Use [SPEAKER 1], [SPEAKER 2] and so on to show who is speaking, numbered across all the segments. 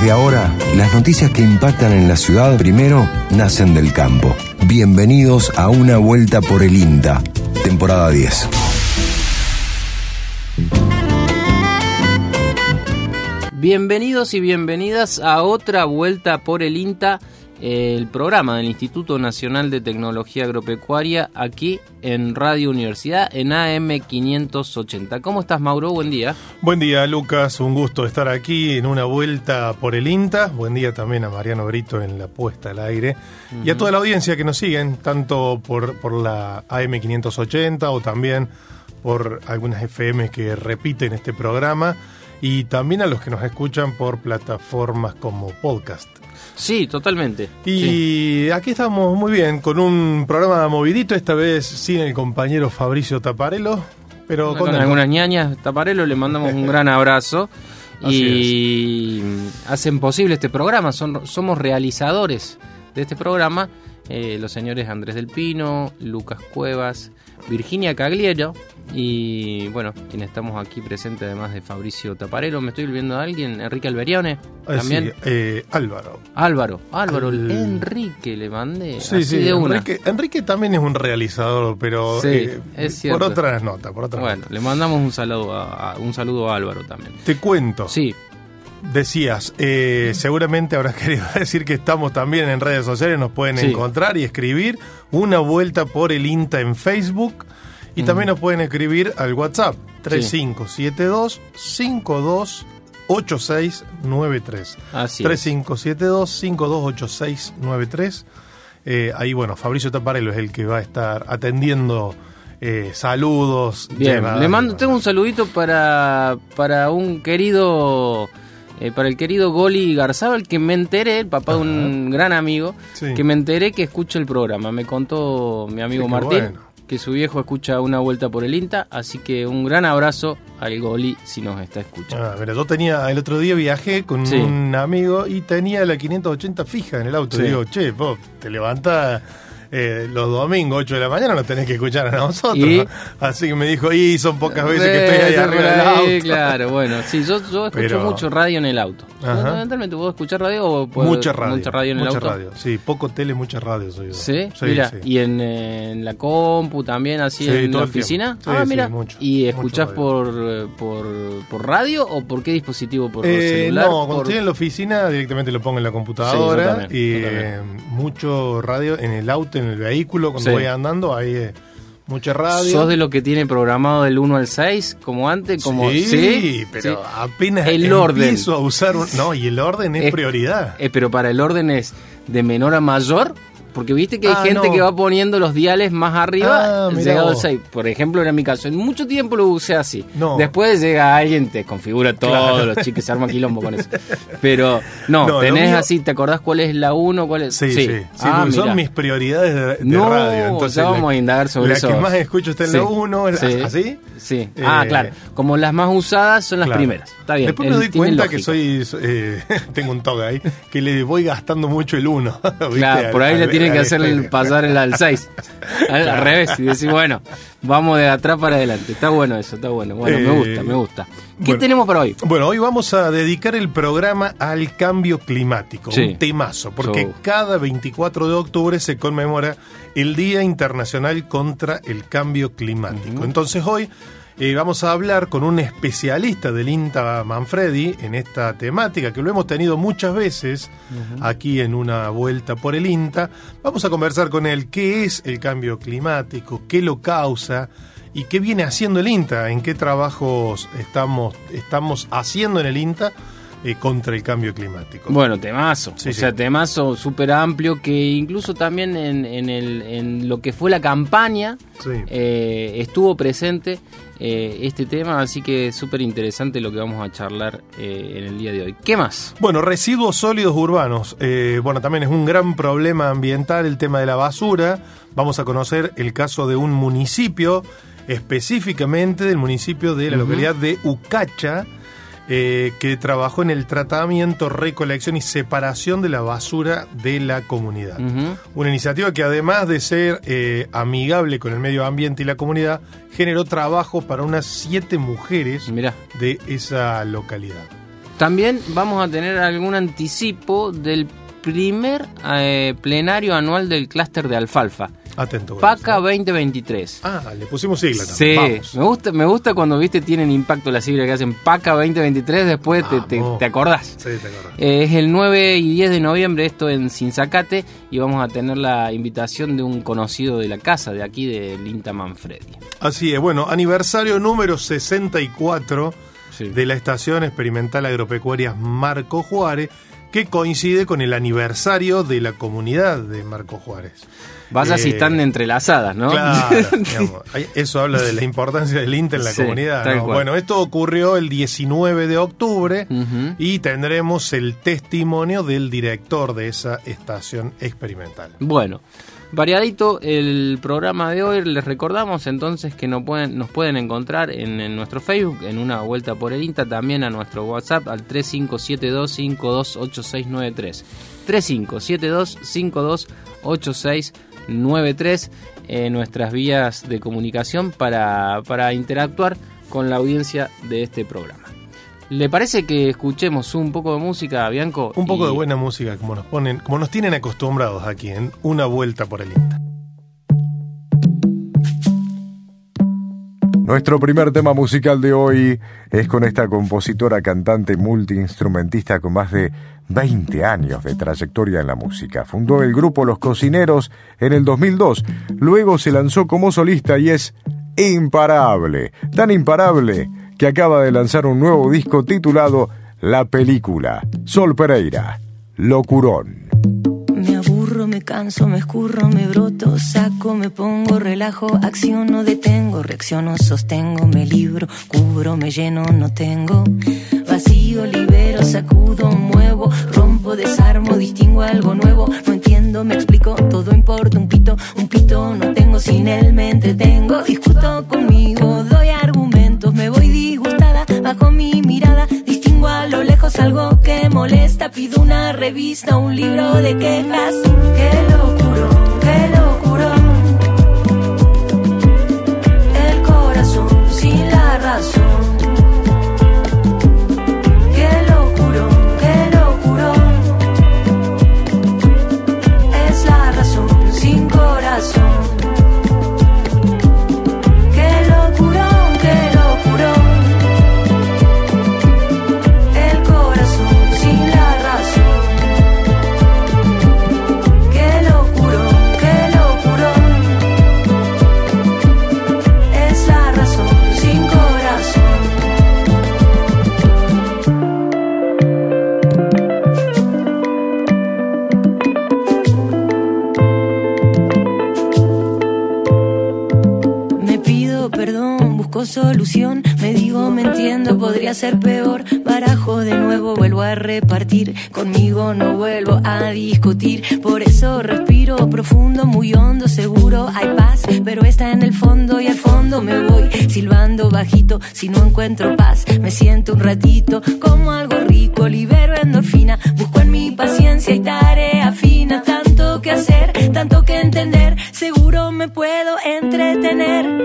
[SPEAKER 1] Desde ahora, las noticias que impactan en la ciudad primero nacen del campo. Bienvenidos a una vuelta por el INTA, temporada 10.
[SPEAKER 2] Bienvenidos y bienvenidas a otra vuelta por el INTA, el programa del Instituto Nacional de Tecnología Agropecuaria, aquí en Radio Universidad, en AM 580. ¿Cómo estás, Mauro? Buen día.
[SPEAKER 3] Buen día, Lucas. Un gusto estar aquí en una vuelta por el INTA. Buen día también a Mariano Brito en la puesta al aire. Y a toda la audiencia que nos siguen, tanto por, por la AM 580 o también por algunas FM que repiten este programa y también a los que nos escuchan por plataformas como podcast.
[SPEAKER 2] Sí, totalmente.
[SPEAKER 3] Y aquí estamos muy bien, con un programa movidito, esta vez sin el compañero Fabricio Taparelo, pero
[SPEAKER 2] con,
[SPEAKER 3] con,
[SPEAKER 2] algunas ñañas. Taparelo le mandamos un gran abrazo. y hacen posible este programa, Son, somos realizadores de este programa, eh, los señores Andrés del Pino, Lucas Cuevas, Virginia Cagliero y bueno, quienes estamos aquí presentes además de Fabricio Taparelo, me estoy olvidando de alguien, Enrique Alberione,
[SPEAKER 3] Ah,
[SPEAKER 2] también.
[SPEAKER 3] sí, eh, Álvaro.
[SPEAKER 2] Álvaro, Álvaro,
[SPEAKER 3] Al-
[SPEAKER 2] Enrique le mandé.
[SPEAKER 3] Sí,
[SPEAKER 2] así
[SPEAKER 3] sí,
[SPEAKER 2] de una.
[SPEAKER 3] Enrique, Enrique también es un realizador, pero
[SPEAKER 2] Sí,
[SPEAKER 3] eh,
[SPEAKER 2] es cierto.
[SPEAKER 3] por otras notas, por otras
[SPEAKER 2] Bueno,
[SPEAKER 3] notas.
[SPEAKER 2] le mandamos un saludo a, a- un saludo a Álvaro también.
[SPEAKER 3] Te cuento.
[SPEAKER 2] Sí,
[SPEAKER 3] Decías, eh, seguramente habrás querido decir que estamos también en redes sociales, nos pueden
[SPEAKER 2] Sí.
[SPEAKER 3] encontrar y escribir una vuelta por el INTA en Facebook y también nos pueden escribir al WhatsApp 3572 528693.
[SPEAKER 2] así es.
[SPEAKER 3] 3572 528693. Eh, ahí, bueno, Fabricio Taparelo es el que va a estar atendiendo eh, saludos.
[SPEAKER 2] Bien, le mando, tengo un saludito para, para un querido, eh, para el querido Goli Garzabal, que me enteré, el papá de un gran amigo,
[SPEAKER 3] Sí.
[SPEAKER 2] que me enteré que escucha el programa. Me contó mi amigo
[SPEAKER 3] Sí,
[SPEAKER 2] Martín
[SPEAKER 3] bueno.
[SPEAKER 2] que su viejo escucha una vuelta por el INTA, así que un gran abrazo al Goli si nos está escuchando.
[SPEAKER 3] Ah, mira, yo tenía, el otro día viajé con
[SPEAKER 2] Sí.
[SPEAKER 3] un amigo y tenía la 580 fija en el auto. Y digo, che, vos te levantás eh, los domingos, 8 de la mañana, no tenés que escuchar a nosotros.
[SPEAKER 2] ¿Y?
[SPEAKER 3] Así que me dijo, y son pocas veces que estoy ahí arriba del auto.
[SPEAKER 2] Claro, bueno, sí, yo, yo escucho
[SPEAKER 3] Pero-
[SPEAKER 2] mucho radio en el auto. Fundamentalmente, ¿puedo escuchar radio o puedo-
[SPEAKER 3] Mucha radio.
[SPEAKER 2] mucha radio en el
[SPEAKER 3] mucha
[SPEAKER 2] auto?
[SPEAKER 3] radio. Sí, poco tele, mucha radio soy yo.
[SPEAKER 2] ¿Sí? mira, y en, en la compu también, así
[SPEAKER 3] Sí,
[SPEAKER 2] en la oficina.
[SPEAKER 3] Sí,
[SPEAKER 2] ah,
[SPEAKER 3] sí,
[SPEAKER 2] mira.
[SPEAKER 3] mucho,
[SPEAKER 2] ¿Y escuchás por, por, por radio o por qué dispositivo? ¿Por
[SPEAKER 3] Eh,
[SPEAKER 2] celular?
[SPEAKER 3] no, cuando
[SPEAKER 2] por...
[SPEAKER 3] estoy en la oficina directamente lo pongo en la computadora
[SPEAKER 2] Sí, también,
[SPEAKER 3] y eh, mucho radio en el auto, en el vehículo, cuando
[SPEAKER 2] Sí.
[SPEAKER 3] voy andando, hay eh, mucha radio.
[SPEAKER 2] ¿Sos de lo que tiene programado del 1 al 6, como antes? Como,
[SPEAKER 3] sí, pero
[SPEAKER 2] Sí.
[SPEAKER 3] apenas
[SPEAKER 2] El orden.
[SPEAKER 3] a usar un... No, y el orden es,
[SPEAKER 2] Es-
[SPEAKER 3] prioridad.
[SPEAKER 2] Eh, pero para el orden es de menor a mayor. Porque viste que hay
[SPEAKER 3] Ah,
[SPEAKER 2] gente
[SPEAKER 3] no.
[SPEAKER 2] que va poniendo los diales más arriba,
[SPEAKER 3] Ah,
[SPEAKER 2] llegado al
[SPEAKER 3] vos.
[SPEAKER 2] 6. Por ejemplo, era mi caso. En mucho tiempo lo usé así.
[SPEAKER 3] No.
[SPEAKER 2] Después llega alguien, te configura todo,
[SPEAKER 3] Claro.
[SPEAKER 2] los chicos se arma quilombo con eso. Pero no, tenés así, ¿te acordás cuál es la 1? ¿Cuál es?
[SPEAKER 3] Sí, sí, sí,
[SPEAKER 2] Ah,
[SPEAKER 3] porque son mis prioridades de, de
[SPEAKER 2] No,
[SPEAKER 3] radio. Entonces,
[SPEAKER 2] ya vamos
[SPEAKER 3] la-
[SPEAKER 2] a indagar sobre
[SPEAKER 3] la
[SPEAKER 2] eso.
[SPEAKER 3] que más escucho está en
[SPEAKER 2] Sí.
[SPEAKER 3] la 1,
[SPEAKER 2] Sí.
[SPEAKER 3] ¿así?
[SPEAKER 2] Sí. ah,
[SPEAKER 3] Eh,
[SPEAKER 2] claro. Como las más usadas son las
[SPEAKER 3] Claro.
[SPEAKER 2] primeras. Está bien.
[SPEAKER 3] Después me doy cuenta que soy, eh, tengo un toque ahí, que le voy gastando mucho el 1.
[SPEAKER 2] Claro, por ahí le tienen que hacer el, pasar el al 6. Al, al revés. Y decir, bueno, vamos de atrás para adelante. Está bueno eso, está bueno. Bueno, me
[SPEAKER 3] Eh,
[SPEAKER 2] gusta, me gusta. ¿Qué
[SPEAKER 3] bueno.
[SPEAKER 2] tenemos para hoy?
[SPEAKER 3] Bueno, hoy vamos a dedicar el programa al cambio climático,
[SPEAKER 2] Sí.
[SPEAKER 3] un temazo, porque
[SPEAKER 2] So.
[SPEAKER 3] cada 24 de octubre se conmemora el Día Internacional contra el Cambio Climático. Entonces hoy eh, vamos a hablar con un especialista del INTA Manfredi en esta temática, que lo hemos tenido muchas veces aquí en una vuelta por el INTA. Vamos a conversar con él qué es el cambio climático, qué lo causa y qué viene haciendo el INTA, en qué trabajos estamos, estamos haciendo en el INTA eh, contra el cambio climático.
[SPEAKER 2] Bueno, temazo.
[SPEAKER 3] Sí,
[SPEAKER 2] o
[SPEAKER 3] sí.
[SPEAKER 2] sea, temazo súper amplio que incluso también en, en el, en lo que fue la campaña
[SPEAKER 3] Sí.
[SPEAKER 2] eh, estuvo presente eh, este tema, así que súper interesante lo que vamos a charlar eh, en el día de hoy. ¿Qué más?
[SPEAKER 3] Bueno, residuos sólidos urbanos. Eh, bueno, también es un gran problema ambiental el tema de la basura. Vamos a conocer el caso de un municipio, específicamente del municipio de la localidad de Ucacha, eh, que trabajó en el tratamiento, recolección y separación de la basura de la comunidad. Una iniciativa que además de ser eh, amigable con el medio ambiente y la comunidad, generó trabajo para unas siete mujeres
[SPEAKER 2] Mirá.
[SPEAKER 3] de esa localidad.
[SPEAKER 2] También vamos a tener algún anticipo del primer eh, plenario anual del clúster de alfalfa.
[SPEAKER 3] Atento.
[SPEAKER 2] PACA 2023.
[SPEAKER 3] Ah, le pusimos sigla también.
[SPEAKER 2] Sí, me gusta, me gusta cuando viste tienen impacto las siglas que hacen PACA 2023, después te, te, acordás.
[SPEAKER 3] Sí, te acordás.
[SPEAKER 2] Eh, es el 9 y 10 de noviembre, esto en Sinzacate, y vamos a tener la invitación de un conocido de la casa, de aquí, de Linta Manfredi.
[SPEAKER 3] Así es, bueno, aniversario número 64 de la Estación Experimental Agropecuaria Marco Juárez, que coincide con el aniversario de la comunidad de Marco Juárez.
[SPEAKER 2] Vaya si están entrelazadas, ¿no?
[SPEAKER 3] Claro, eso habla de la importancia del INTA en la comunidad. Bueno, esto ocurrió el 19 de octubre y tendremos el testimonio del director de esa estación experimental.
[SPEAKER 2] Bueno, variadito el programa de hoy. Les recordamos entonces que nos pueden, nos pueden encontrar en, nuestro Facebook, en una vuelta por el INTA, también a nuestro WhatsApp al 3572528693. 3572528693 93 en nuestras vías de comunicación para, para interactuar con la audiencia de este programa. ¿Le parece que escuchemos un poco de música, Bianco?
[SPEAKER 3] Un poco de buena música, como nos ponen, como nos tienen acostumbrados aquí en Una Vuelta por el INTA.
[SPEAKER 1] Nuestro primer tema musical de hoy es con esta compositora, cantante, multiinstrumentista con más de 20 años de trayectoria en la música. Fundó el grupo Los Cocineros en el 2002, luego se lanzó como solista y es imparable, tan imparable que acaba de lanzar un nuevo disco titulado La Película, Sol Pereira, Locurón.
[SPEAKER 4] Me canso, me escurro, me broto, saco, me pongo, relajo, acciono, detengo, reacciono, sostengo, me libro, cubro, me lleno, no tengo. Vacío, libero, sacudo, muevo, rompo, desarmo, distingo algo nuevo, no entiendo, me explico, todo importa, un pito, un pito, no tengo, sin él me entretengo, discuto conmigo, doy argumentos, me disgustada, bajo mi mirada, distingo a lo lejos algo que molesta, pido una revista, un libro de quejas. Qué locuro, Me digo, me entiendo, podría ser peor. Barajo de nuevo, vuelvo a repartir. Conmigo no vuelvo a discutir. Por eso respiro profundo, muy hondo, seguro hay paz. Pero está en el fondo y al fondo me voy. Silbando bajito, si no encuentro paz. Me siento un ratito como algo rico, libero endorfina. Busco en mi paciencia y tarea fina. Tanto que hacer, tanto que entender. Seguro me puedo entretener.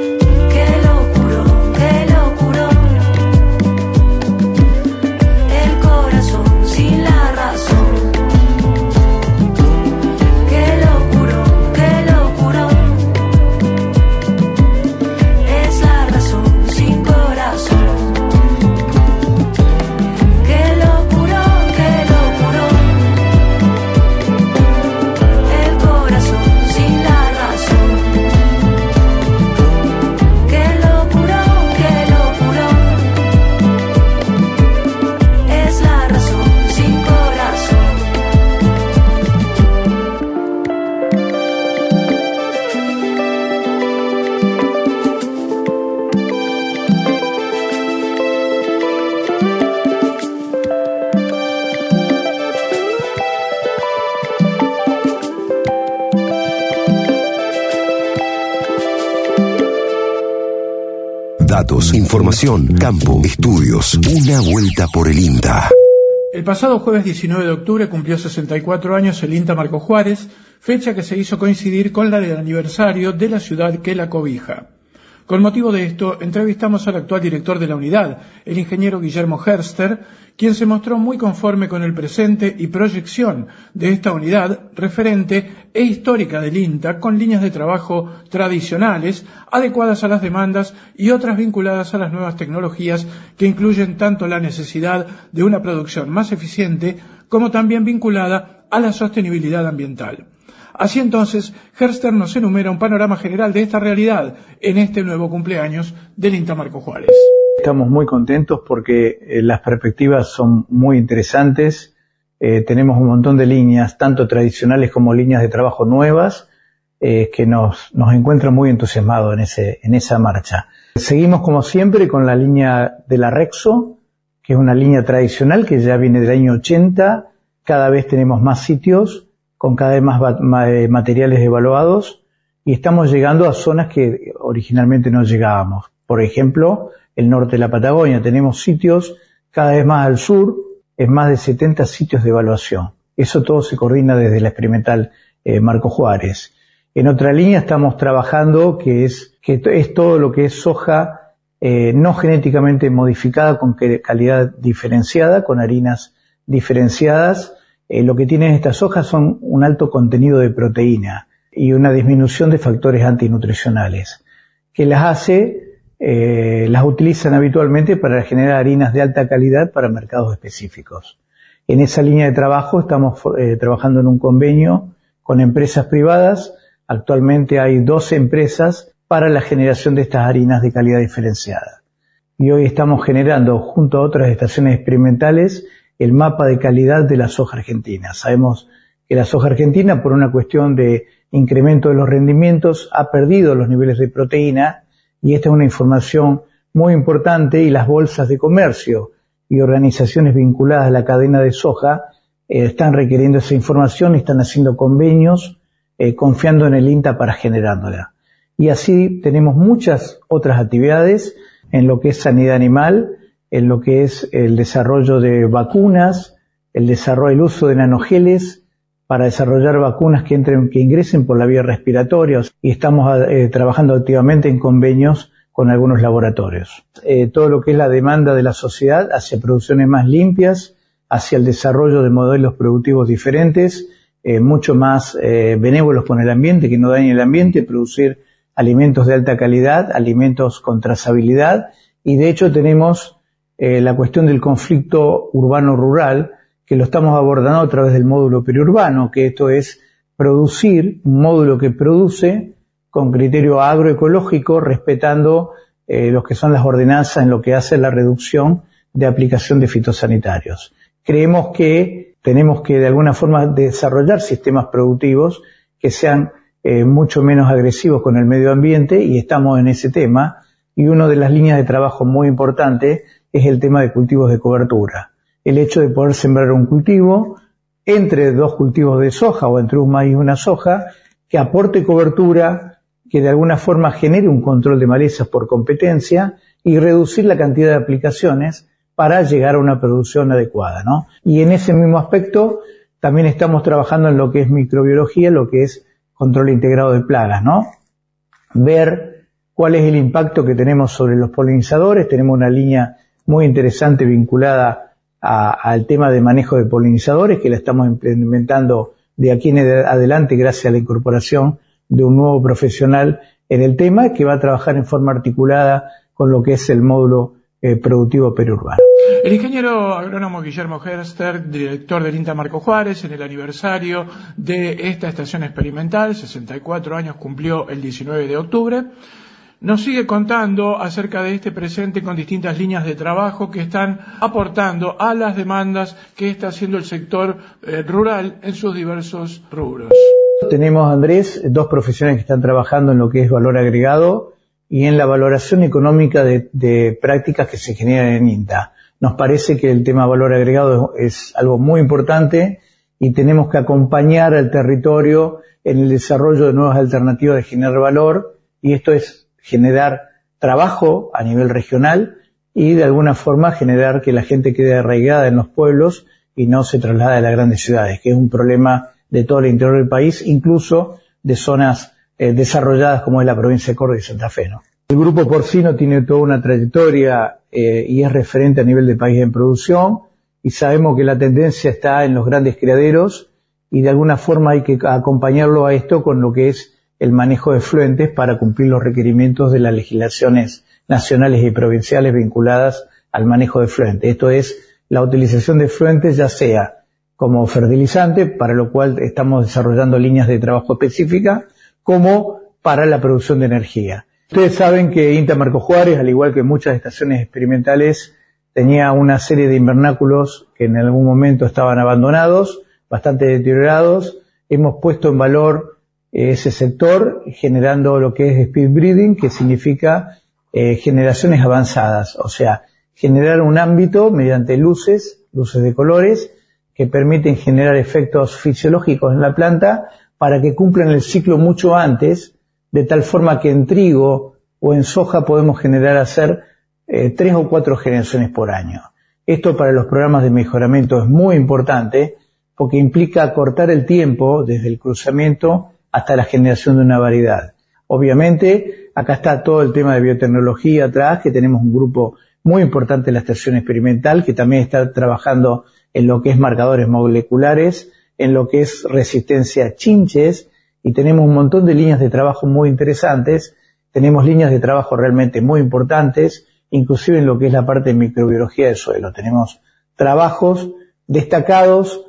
[SPEAKER 1] Información, campo, estudios. Una vuelta por el INTA.
[SPEAKER 5] El pasado jueves 19 de octubre cumplió 64 años el INTA Marco Juárez, fecha que se hizo coincidir con la del aniversario de la ciudad que la cobija. Con motivo de esto, entrevistamos al actual director de la unidad, el ingeniero Guillermo Herster, quien se mostró muy conforme con el presente y proyección de esta unidad referente e histórica del INTA, con líneas de trabajo tradicionales, adecuadas a las demandas y otras vinculadas a las nuevas tecnologías que incluyen tanto la necesidad de una producción más eficiente como también vinculada a la sostenibilidad ambiental. Así entonces, Herster nos enumera un panorama general de esta realidad en este nuevo cumpleaños del INTA Marco Juárez.
[SPEAKER 6] Estamos muy contentos porque eh, las perspectivas son muy interesantes. Eh, tenemos un montón de líneas, tanto tradicionales como líneas de trabajo nuevas, eh, que nos, nos encuentran muy entusiasmados en, ese, en esa marcha. Seguimos como siempre con la línea de la Rexo, que es una línea tradicional que ya viene del año 80. Cada vez tenemos más sitios con cada vez más eh, materiales evaluados y estamos llegando a zonas que originalmente no llegábamos. Por ejemplo, el norte de la Patagonia. Tenemos sitios cada vez más al sur, es más de 70 sitios de evaluación. Eso todo se coordina desde la experimental eh, Marco Juárez. En otra línea estamos trabajando que es, que es todo lo que es soja eh, no genéticamente modificada con calidad diferenciada, con harinas diferenciadas eh, lo que tienen estas hojas son un alto contenido de proteína y una disminución de factores antinutricionales, que las hace, eh, las utilizan habitualmente para generar harinas de alta calidad para mercados específicos. En esa línea de trabajo estamos eh, trabajando en un convenio con empresas privadas. Actualmente hay 12 empresas para la generación de estas harinas de calidad diferenciada. Y hoy estamos generando, junto a otras estaciones experimentales, el mapa de calidad de la soja argentina. Sabemos que la soja argentina, por una cuestión de incremento de los rendimientos, ha perdido los niveles de proteína y esta es una información muy importante y las bolsas de comercio y organizaciones vinculadas a la cadena de soja eh, están requiriendo esa información están haciendo convenios eh, confiando en el INTA para generándola. Y así tenemos muchas otras actividades en lo que es sanidad animal, en lo que es el desarrollo de vacunas, el desarrollo, el uso de nanogeles para desarrollar vacunas que entren, que ingresen por la vía respiratoria y estamos eh, trabajando activamente en convenios con algunos laboratorios. Eh, todo lo que es la demanda de la sociedad hacia producciones más limpias, hacia el desarrollo de modelos productivos diferentes, eh, mucho más benévolos con el ambiente, que no dañen el ambiente, producir alimentos de alta calidad, alimentos con trazabilidad, y de hecho tenemos eh, la cuestión del conflicto urbano-rural, que lo estamos abordando a través del módulo periurbano, que esto es producir un módulo que produce con criterio agroecológico, respetando eh, lo que son las ordenanzas en lo que hace la reducción de aplicación de fitosanitarios. Creemos que tenemos que de alguna forma desarrollar sistemas productivos que sean eh, mucho menos agresivos con el medio ambiente y estamos en ese tema. Y una de las líneas de trabajo muy importantes es el tema de cultivos de cobertura. El hecho de poder sembrar un cultivo entre dos cultivos de soja o entre un maíz y una soja que aporte cobertura, que de alguna forma genere un control de malezas por competencia y reducir la cantidad de aplicaciones para llegar a una producción adecuada, ¿no? Y en ese mismo aspecto también estamos trabajando en lo que es microbiología, lo que es control integrado de plagas, ¿no? Ver cuál es el impacto que tenemos sobre los polinizadores, tenemos una línea muy interesante vinculada al tema de manejo de polinizadores que la estamos implementando de aquí en adelante gracias a la incorporación de un nuevo profesional en el tema que va a trabajar en forma articulada con lo que es el módulo eh, productivo periurbano.
[SPEAKER 5] El ingeniero agrónomo Guillermo Herster, director del INTA Marco Juárez, en el aniversario de esta estación experimental, 64 años cumplió el 19 de octubre, nos sigue contando acerca de este presente con distintas líneas de trabajo que están aportando a las demandas que está haciendo el sector eh, rural en sus diversos rubros.
[SPEAKER 6] Tenemos, Andrés, dos profesionales que están trabajando en lo que es valor agregado y en la valoración económica de, prácticas que se generan en INTA. Nos parece que el tema valor agregado es algo muy importante y tenemos que acompañar al territorio en el desarrollo de nuevas alternativas de generar valor y esto es generar trabajo a nivel regional y de alguna forma generar que la gente quede arraigada en los pueblos y no se traslade a las grandes ciudades, que es un problema de todo el interior del país, incluso de zonas eh, desarrolladas como es la provincia de Córdoba y Santa Fe. El grupo porcino tiene toda una trayectoria eh, y es referente a nivel de país en producción y sabemos que la tendencia está en los grandes criaderos y de alguna forma hay que acompañarlo a esto con lo que es el manejo de fluentes para cumplir los requerimientos de las legislaciones nacionales y provinciales vinculadas al manejo de fluentes. Esto es la utilización de fluentes ya sea como fertilizante, para lo cual estamos desarrollando líneas de trabajo específicas, como para la producción de energía. Ustedes saben que INTA Marco Juárez, al igual que muchas estaciones experimentales, tenía una serie de invernáculos que en algún momento estaban abandonados, bastante deteriorados. Hemos puesto en valor ese sector generando lo que es speed breeding, que significa eh, generaciones avanzadas, o sea, generar un ámbito mediante luces, luces de colores, que permiten generar efectos fisiológicos en la planta para que cumplan el ciclo mucho antes, de tal forma que en trigo o en soja podemos generar hacer eh, tres o cuatro generaciones por año. Esto para los programas de mejoramiento es muy importante porque implica cortar el tiempo desde el cruzamiento hasta la generación de una variedad. Obviamente, acá está todo el tema de biotecnología atrás, que tenemos un grupo muy importante en la estación experimental, que también está trabajando en lo que es marcadores moleculares, en lo que es resistencia a chinches, y tenemos un montón de líneas de trabajo muy interesantes, tenemos líneas de trabajo realmente muy importantes, inclusive en lo que es la parte de microbiología del suelo. Tenemos trabajos destacados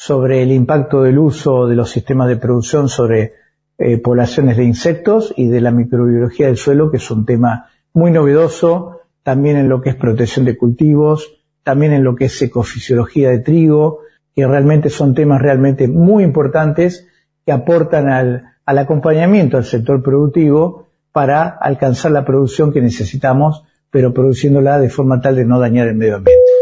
[SPEAKER 6] sobre el impacto del uso de los sistemas de producción sobre eh, poblaciones de insectos y de la microbiología del suelo, que es un tema muy novedoso, también en lo que es protección de cultivos, también en lo que es ecofisiología de trigo, que realmente son temas realmente muy importantes que aportan al, al acompañamiento al sector productivo para alcanzar la producción que necesitamos, pero produciéndola de forma tal de no dañar el medio ambiente.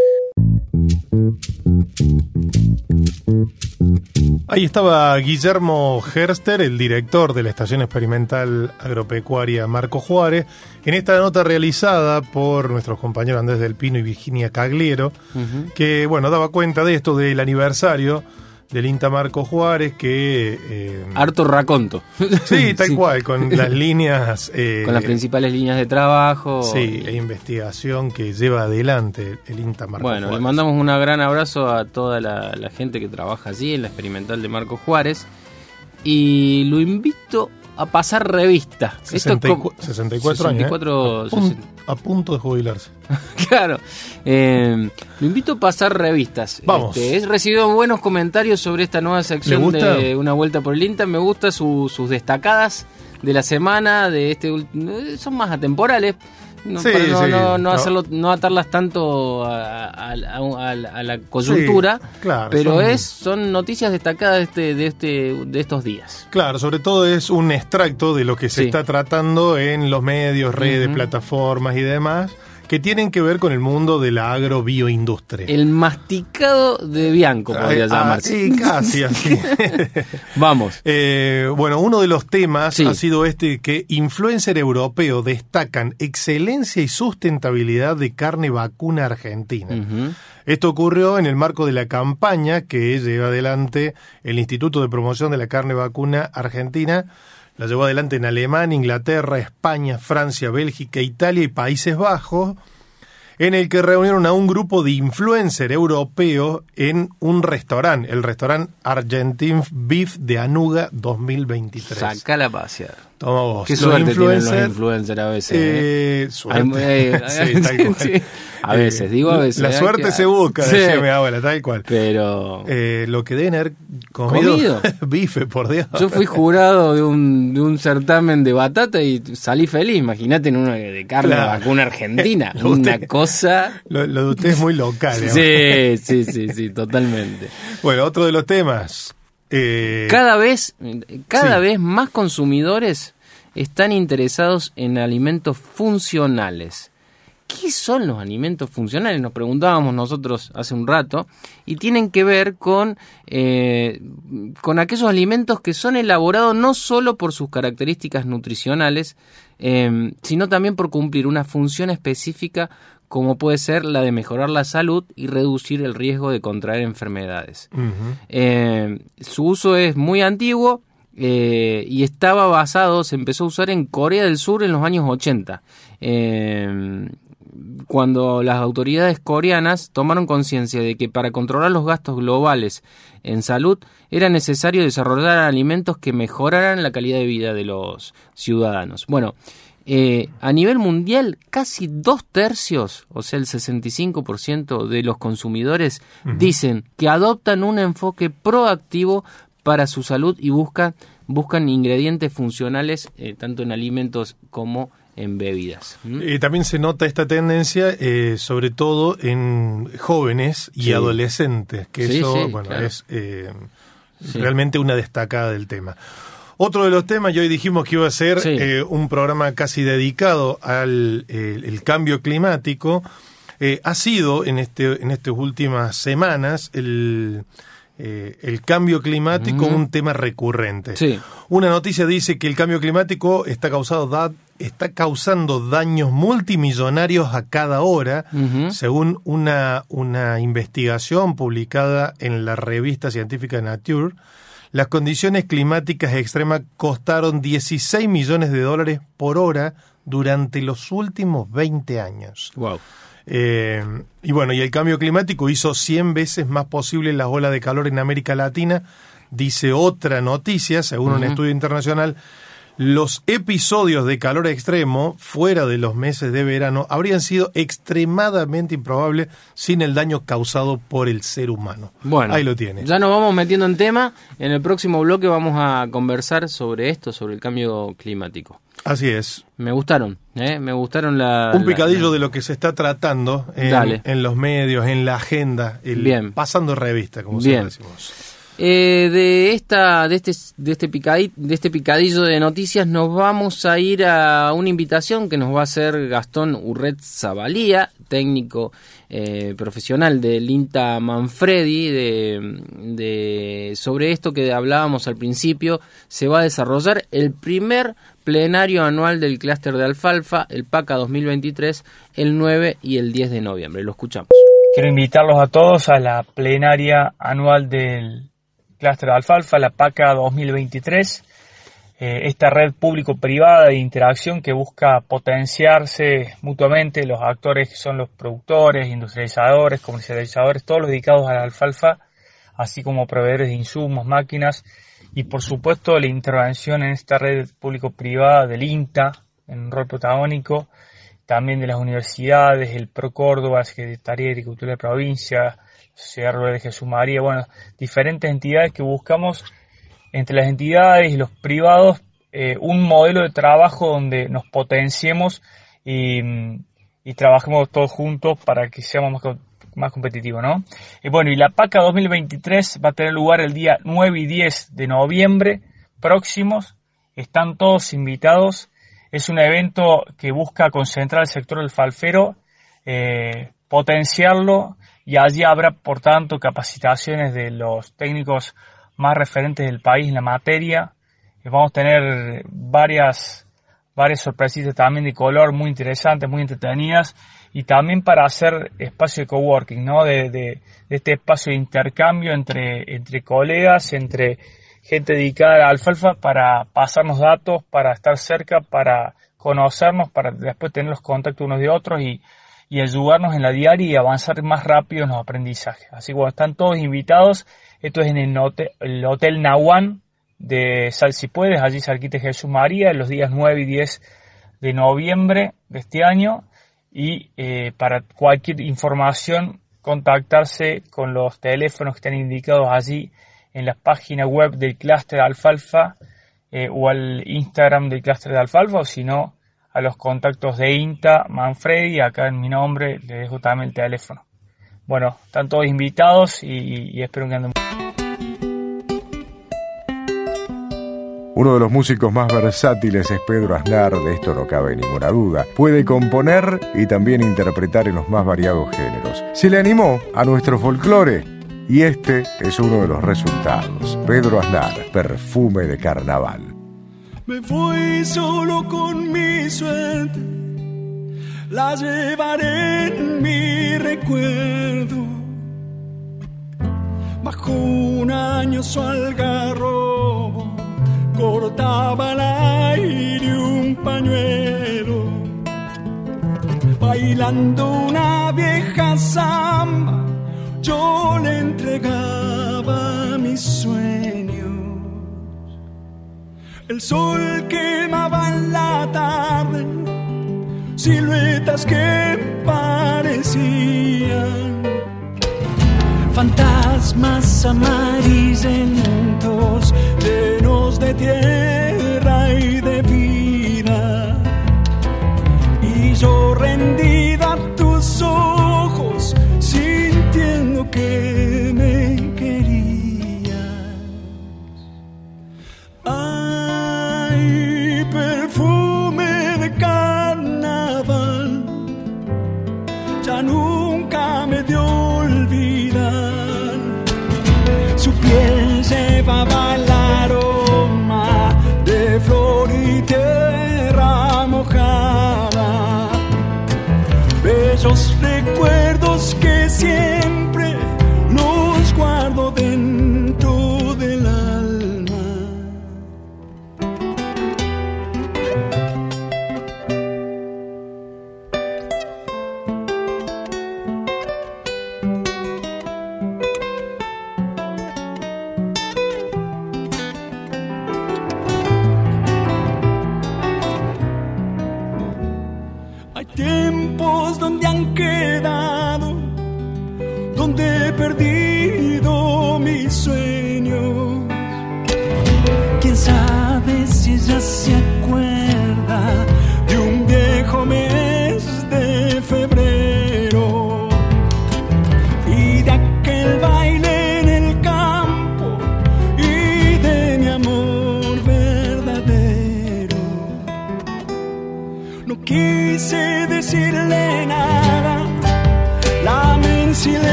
[SPEAKER 3] Ahí estaba Guillermo Herster, el director de la Estación Experimental Agropecuaria Marco Juárez, en esta nota realizada por nuestros compañeros Andrés del Pino y Virginia Cagliero, que bueno, daba cuenta de esto del aniversario del INTA Marco Juárez que...
[SPEAKER 2] Eh, Harto raconto.
[SPEAKER 3] Sí, tal cual, con las líneas...
[SPEAKER 2] Eh, con las principales líneas de trabajo.
[SPEAKER 3] Sí, la investigación que lleva adelante el INTA Marco
[SPEAKER 2] Juárez. Bueno, le mandamos un gran abrazo a toda la, la gente que trabaja allí en la experimental de Marco Juárez. Y lo invito a pasar revista.
[SPEAKER 3] 64 años. ¿eh? A, punto, de jubilarse.
[SPEAKER 2] claro. Eh, lo invito a pasar revistas.
[SPEAKER 3] Vamos.
[SPEAKER 2] Este, he recibido buenos comentarios sobre esta nueva sección de Una Vuelta por el INTA. Me gusta sus destacadas de la semana, de este son más atemporales. No, no, no, hacerlo, no atarlas tanto a, la coyuntura, pero son, es son noticias destacadas de este, de este de estos días.
[SPEAKER 3] Claro, sobre todo es un extracto de lo que se está tratando en los medios, redes, plataformas y demás que tienen que ver con el mundo de la agrobioindustria.
[SPEAKER 2] El masticado de Bianco podría ah, llamarse.
[SPEAKER 3] Sí, casi así.
[SPEAKER 2] Vamos.
[SPEAKER 3] Eh, bueno, uno de los temas ha sido este que influencer europeo destacan excelencia y sustentabilidad de carne vacuna argentina. Esto ocurrió en el marco de la campaña que lleva adelante el Instituto de Promoción de la Carne Vacuna Argentina la llevó adelante en Alemania, Inglaterra, España, Francia, Bélgica, Italia y Países Bajos, en el que reunieron a un grupo de influencers europeos en un restaurante, el restaurante Argentine Beef de Anuga 2023.
[SPEAKER 2] Saca la pasear.
[SPEAKER 3] Toma vos.
[SPEAKER 2] Qué suerte tienen los influencers a veces.
[SPEAKER 3] ¿eh? Eh, suerte.
[SPEAKER 2] sí, A veces, digo a veces.
[SPEAKER 3] La suerte se busca, decía mi abuela, tal cual.
[SPEAKER 2] Pero.
[SPEAKER 3] Eh, lo que deben haber comido. bife, por Dios.
[SPEAKER 2] Yo fui jurado de un, de un certamen de batata y salí feliz. Imagínate en una de carne vacuna argentina. una cosa.
[SPEAKER 3] Lo, de usted es muy local.
[SPEAKER 2] Sí, sí, sí, sí, totalmente.
[SPEAKER 3] Bueno, otro de los temas.
[SPEAKER 2] Eh, cada vez, cada vez más consumidores están interesados en alimentos funcionales. ¿Qué son los alimentos funcionales? Nos preguntábamos nosotros hace un rato y tienen que ver con, eh, con aquellos alimentos que son elaborados no solo por sus características nutricionales, eh, sino también por cumplir una función específica como puede ser la de mejorar la salud y reducir el riesgo de contraer enfermedades. Eh, su uso es muy antiguo, eh, y estaba basado, se empezó a usar en Corea del Sur en los años 80. Eh, cuando las autoridades coreanas tomaron conciencia de que para controlar los gastos globales en salud era necesario desarrollar alimentos que mejoraran la calidad de vida de los ciudadanos. Bueno, eh, a nivel mundial, casi dos tercios, o sea, el 65% de los consumidores dicen que adoptan un enfoque proactivo para su salud y buscan, buscan ingredientes funcionales eh, tanto en alimentos como en bebidas.
[SPEAKER 3] Eh, también se nota esta tendencia, eh, sobre todo en jóvenes y adolescentes, que eso bueno, es realmente una destacada del tema. Otro de los temas, y hoy dijimos que iba a ser un programa casi dedicado al el cambio climático, ha sido en, este, en estas últimas semanas el eh, el cambio climático un tema recurrente. Una noticia dice que el cambio climático está, causado está causando daños multimillonarios a cada hora, según una, una investigación publicada en la revista científica Nature. Las condiciones climáticas extremas costaron 16 millones de dólares por hora durante los últimos 20 años.
[SPEAKER 2] Wow.
[SPEAKER 3] Eh, y bueno, y el cambio climático hizo 100 veces más posible la ola de calor en América Latina, dice otra noticia, según un estudio internacional. Los episodios de calor extremo fuera de los meses de verano habrían sido extremadamente improbables sin el daño causado por el ser humano.
[SPEAKER 2] Bueno,
[SPEAKER 3] ahí lo tiene.
[SPEAKER 2] Ya nos vamos metiendo en tema. En el próximo bloque vamos a conversar sobre esto, sobre el cambio climático.
[SPEAKER 3] Así es.
[SPEAKER 2] Me gustaron, ¿eh? me gustaron la...
[SPEAKER 3] Un picadillo de lo que se está tratando en, los medios, en la agenda,
[SPEAKER 2] Bien.
[SPEAKER 3] pasando revista, como Bien. decimos.
[SPEAKER 2] Eh, de esta de este de este picadillo, de este picadillo de noticias nos vamos a ir a una invitación que nos va a hacer Gastón Urret Zabalía, técnico eh, profesional del INTA Manfredi de, sobre esto que hablábamos al principio se va a desarrollar el primer plenario anual del clúster de alfalfa el PACA 2023 el 9 y el 10 de noviembre. Lo escuchamos.
[SPEAKER 7] Quiero invitarlos a todos a la plenaria anual del Cluster Alfalfa, la PACA 2023, eh, esta red público-privada de interacción que busca potenciarse mutuamente los actores que son los productores, industrializadores, comercializadores, todos los dedicados a la alfalfa, así como proveedores de insumos, máquinas y por supuesto la intervención en esta red público-privada del INTA en un rol protagónico, también de las universidades, el PRO Córdoba, Secretaría de Agricultura de Provincia, Sociedad de Jesús María, bueno, diferentes entidades que buscamos entre las entidades y los privados eh, un modelo de trabajo donde nos potenciemos y, trabajemos todos juntos para que seamos más, más competitivos, ¿no? Y bueno, y la PACA 2023 va a tener lugar el día 9 y 10 de noviembre próximos. Están todos invitados. Es un evento que busca concentrar el sector del falfero, eh, potenciarlo y allí habrá, por tanto, capacitaciones de los técnicos más referentes del país en la materia. Vamos a tener varias, varias sorpresitas también de color muy interesantes, muy entretenidas y también para hacer espacio de coworking, ¿no? De, de, este espacio de intercambio entre, entre colegas, entre gente dedicada a alfalfa para pasarnos datos, para estar cerca, para conocernos, para después tener los contactos unos de otros y y ayudarnos en la diaria y avanzar más rápido en los aprendizajes. Así que están todos invitados. Esto es en el hotel, el hotel de Sal si puedes, allí cerquita Jesús María, en los días 9 y 10 de noviembre de este año. Y eh, para cualquier información, contactarse con los teléfonos que están indicados allí en la página web del Cluster de Alfalfa eh, o al Instagram del Cluster de Alfalfa, o si no, los contactos de INTA, Manfredi, acá en mi nombre le dejo también el teléfono. Bueno, están todos invitados y, espero que anden
[SPEAKER 1] Uno de los músicos más versátiles es Pedro Aznar, de esto no cabe ninguna duda. Puede componer y también interpretar en los más variados géneros. Se le animó a nuestro folclore y este es uno de los resultados. Pedro Aznar, perfume de carnaval.
[SPEAKER 8] Me fui solo con mi suerte, la llevaré en mi recuerdo. Bajo un año su algarrobo, flotaba al aire un pañuelo, bailando una vieja samba, yo le entregaba mis sueños. El sol quemaba en la tarde, siluetas que parecían fantasmas amarillentos, llenos de tierra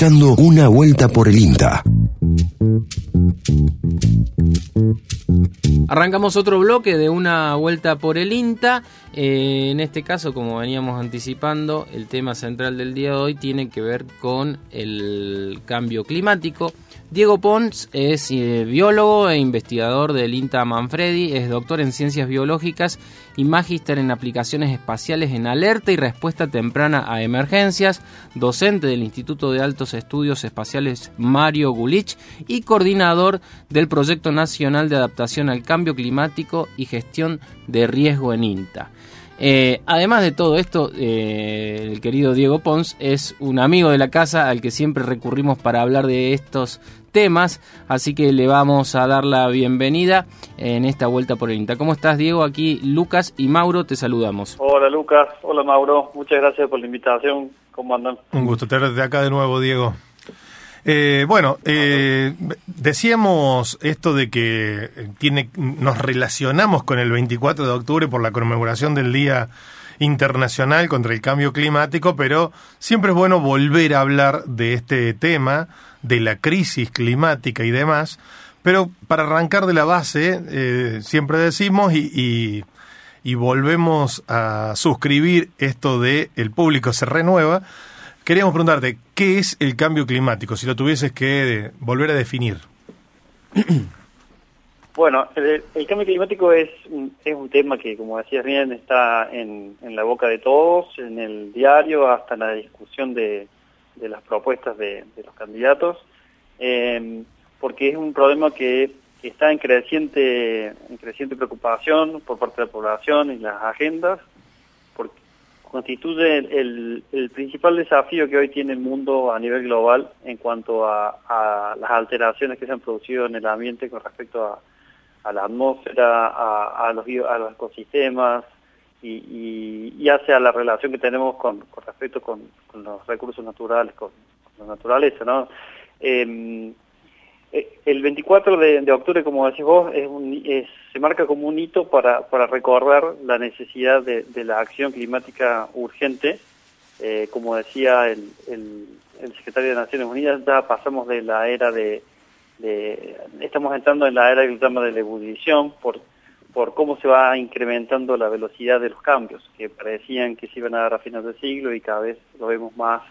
[SPEAKER 9] Una Vuelta por el INTA.
[SPEAKER 2] Arrancamos otro bloque de una vuelta por el INTA. Eh, en este caso, como veníamos anticipando, el tema central del día de hoy tiene que ver con el cambio climático. Diego Pons es eh, biólogo e investigador del INTA Manfredi, es doctor en ciencias biológicas y magíster en aplicaciones espaciales en alerta y respuesta temprana a emergencias, docente del Instituto de Altos Estudios Espaciales Mario Gulich y coordinador del Proyecto Nacional de Adaptación al Cambio Climático y Gestión de Riesgo en INTA. Eh, además de todo esto, eh, el querido Diego Pons es un amigo de la casa al que siempre recurrimos para hablar de estos temas, así que le vamos a dar la bienvenida en esta vuelta por el INTA. ¿Cómo estás, Diego? Aquí Lucas y Mauro te saludamos.
[SPEAKER 10] Hola Lucas, hola Mauro, muchas gracias por la invitación. ¿Cómo andan?
[SPEAKER 3] Un gusto tenerte acá de nuevo, Diego. Eh, bueno, eh, decíamos esto de que tiene, nos relacionamos con el 24 de octubre por la conmemoración del Día Internacional contra el Cambio Climático, pero siempre es bueno volver a hablar de este tema, de la crisis climática y demás. Pero para arrancar de la base, eh, siempre decimos y, y, y volvemos a suscribir esto de el público se renueva. Queríamos preguntarte, ¿qué es el cambio climático? Si lo tuvieses que volver a definir.
[SPEAKER 10] Bueno, el, cambio climático es es un tema que, como decías bien, está en, en, la boca de todos, en el diario, hasta la discusión de, las propuestas de, los candidatos, eh, porque es un problema que, que está en creciente, en creciente preocupación por parte de la población y las agendas, constituye el, principal desafío que hoy tiene el mundo a nivel global en cuanto a, las alteraciones que se han producido en el ambiente con respecto a, la atmósfera, a, los, ecosistemas y, y, hacia la relación que tenemos con, con respecto con, con, los recursos naturales, con, la naturaleza, ¿no? Eh, el 24 de, octubre, como decís vos, se marca como un hito para, para recordar la necesidad de, la acción climática urgente. Eh, como decía el, secretario de Naciones Unidas, ya pasamos de la era de, estamos entrando en la era que llama de la ebullición por, cómo se va incrementando la velocidad de los cambios, que parecían que se iban a dar a finales del siglo y cada vez lo vemos más,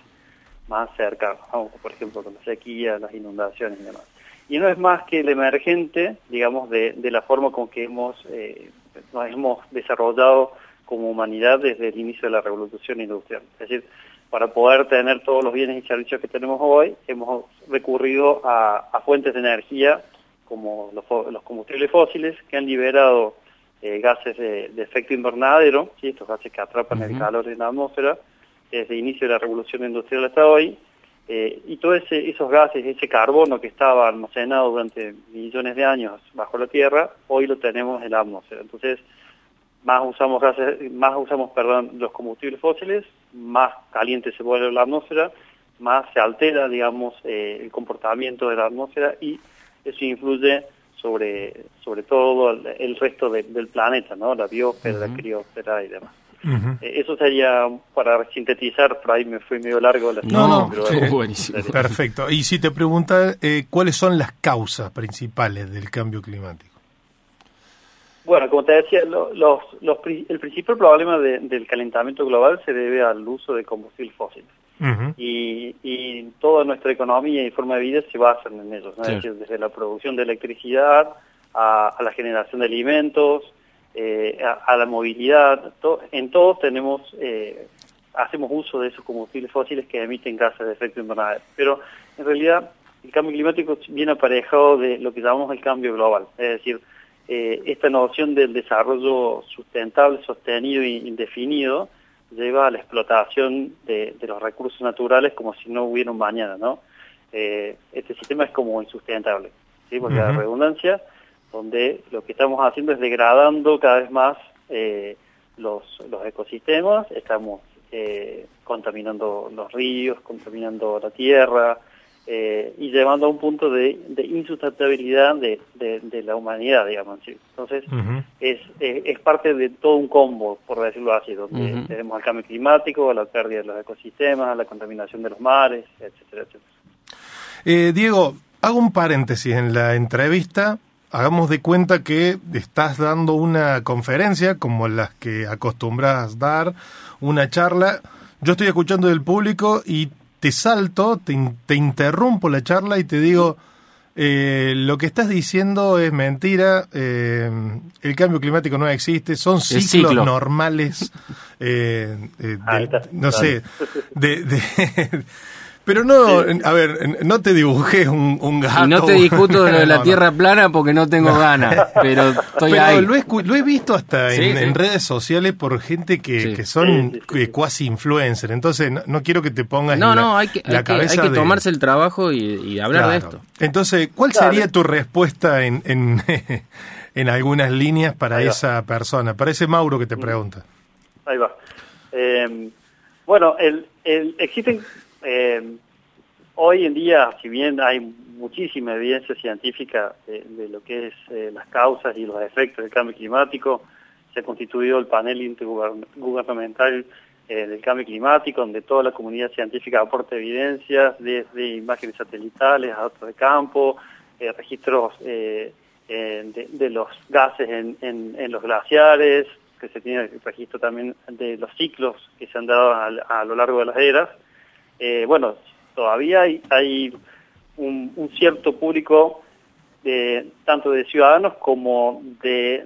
[SPEAKER 10] más cerca, por ejemplo, con la sequía, las inundaciones y demás y no es más que el emergente, digamos, de, de la forma con que hemos, eh, nos hemos desarrollado como humanidad desde el inicio de la revolución industrial. Es decir, para poder tener todos los bienes y servicios que tenemos hoy, hemos recurrido a, a fuentes de energía como los, los, combustibles fósiles que han liberado eh, gases de, efecto invernadero, ¿sí? estos gases que atrapan el calor en la atmósfera, desde el inicio de la revolución industrial hasta hoy, eh, y todos esos gases, ese carbono que estaba almacenado durante millones de años bajo la Tierra, hoy lo tenemos en la atmósfera. Entonces, más usamos gases, más usamos, perdón, los combustibles fósiles, más caliente se vuelve la atmósfera, más se altera, digamos, eh, el comportamiento de la atmósfera y eso influye sobre, sobre todo el, resto del planeta, ¿no? La biosfera, la criosfera y demás. Eh, eso sería para sintetizar, por ahí me fui medio largo. La
[SPEAKER 3] no, no, buenísimo. Perfecto. Y si te pregunta, eh, ¿cuáles son las causas principales del cambio climático?
[SPEAKER 10] Bueno, como te decía, los, los, el principal problema del calentamiento global se debe al uso de combustibles fósiles. y, y, toda nuestra economía y forma de vida se basan en ellos, desde la producción de electricidad a, a la generación de alimentos, eh, a, la movilidad, en todos tenemos, eh, hacemos uso de esos combustibles fósiles que emiten gases de efecto invernadero. Pero en realidad el cambio climático viene aparejado de lo que llamamos el cambio global, es decir, eh, esta noción del desarrollo sustentable, sostenido e indefinido lleva a la explotación de, los recursos naturales como si no hubiera un mañana, ¿no? este sistema es como insustentable, ¿sí? Porque la redundancia donde lo que estamos haciendo es degradando cada vez más eh, los, los ecosistemas, estamos eh, contaminando los ríos, contaminando la tierra eh, y llevando a un punto de, de insustentabilidad de, de, la humanidad, digamos. Entonces, es, es, parte de todo un combo, por decirlo así, donde tenemos el cambio climático, la pérdida de los ecosistemas, la contaminación de los mares, etcétera, etcétera.
[SPEAKER 3] Diego, hago un paréntesis en la entrevista hagamos de cuenta que estás dando una conferencia como las que acostumbras dar, una charla. Yo estoy escuchando del público y te salto, te, interrumpo la charla y te digo, eh, lo que estás diciendo es mentira, eh, el cambio climático no existe, son ciclos normales, eh, no sé, de, pero no, a ver, no te dibujé un, un gato.
[SPEAKER 2] Y no te discuto de la tierra plana porque no tengo ganas, pero estoy ahí.
[SPEAKER 3] Lo he, lo he visto hasta en, redes sociales por gente que, que son cuasi influencer. Entonces, no, quiero que te pongas
[SPEAKER 2] no, no, hay que, la hay cabeza. Que, hay que tomarse el trabajo y, hablar de esto.
[SPEAKER 3] Entonces, ¿cuál sería tu respuesta en, en, en algunas líneas para esa persona? Para ese Mauro que te pregunta.
[SPEAKER 10] Ahí va. Eh, bueno, el, el, existen eh, hoy en día, si bien hay muchísima evidencia científica de, lo que es eh, las causas y los efectos del cambio climático, se ha constituido el panel intergubernamental eh, del cambio climático, donde toda la comunidad científica aporta evidencias, desde imágenes satelitales datos de campo, registros de, los gases en, los glaciares, que se tiene registro también de los ciclos que se han dado a lo largo de las eras, eh, bueno, todavía hay, un, cierto público de, tanto de ciudadanos como de,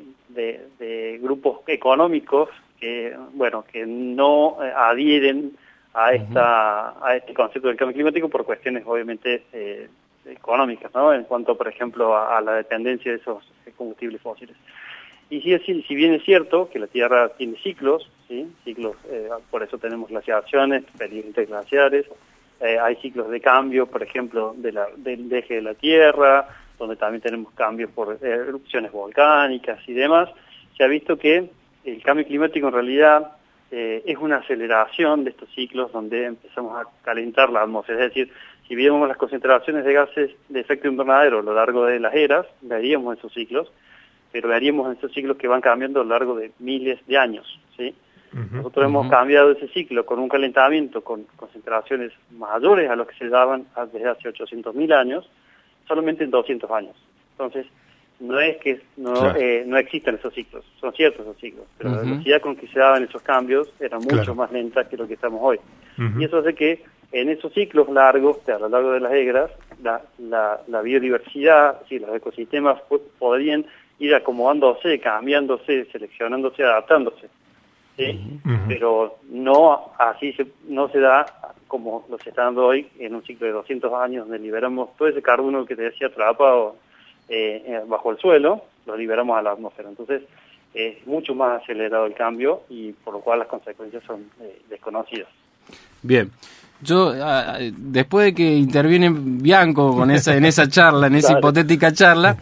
[SPEAKER 10] grupos económicos que, bueno, que no eh, adhieren a esta a este concepto del cambio climático por cuestiones obviamente eh, económicas, ¿no? En cuanto, por ejemplo, a, la dependencia de esos combustibles fósiles. Y si, si bien es cierto que la Tierra tiene ciclos, ¿sí? ciclos eh, por eso tenemos glaciaciones, periodos interglaciares, eh, hay ciclos de cambio, por ejemplo, del eje de la Tierra, donde también tenemos cambios por erupciones volcánicas y demás, se ha visto que el cambio climático en realidad eh, es una aceleración de estos ciclos donde empezamos a calentar la atmósfera. Es decir, si viéramos las concentraciones de gases de efecto invernadero a lo largo de las eras, veríamos esos ciclos, pero veríamos esos ciclos que van cambiando a lo largo de miles de años. ¿sí? Nosotros hemos cambiado ese ciclo con un calentamiento con concentraciones mayores a lo que se daban desde hace 800.000 años, solamente en 200 años. Entonces, no es que no, eh, no existan esos ciclos, son ciertos esos ciclos, pero la velocidad con que se daban esos cambios era mucho más lenta que lo que estamos hoy. Y eso hace que en esos ciclos largos, a lo largo de las egras, la, la, la biodiversidad, sí, los ecosistemas podrían ir acomodándose, cambiándose, seleccionándose, adaptándose. ¿sí? Pero no así se, no se da como lo se está dando hoy en un ciclo de 200 años donde liberamos todo ese carbono que te decía atrapado eh, eh, bajo el suelo, lo liberamos a la atmósfera. Entonces, es mucho más acelerado el cambio y por lo cual las consecuencias son eh, desconocidas.
[SPEAKER 2] Bien. Yo, ah, después de que interviene Bianco con esa, en esa charla, en esa hipotética charla,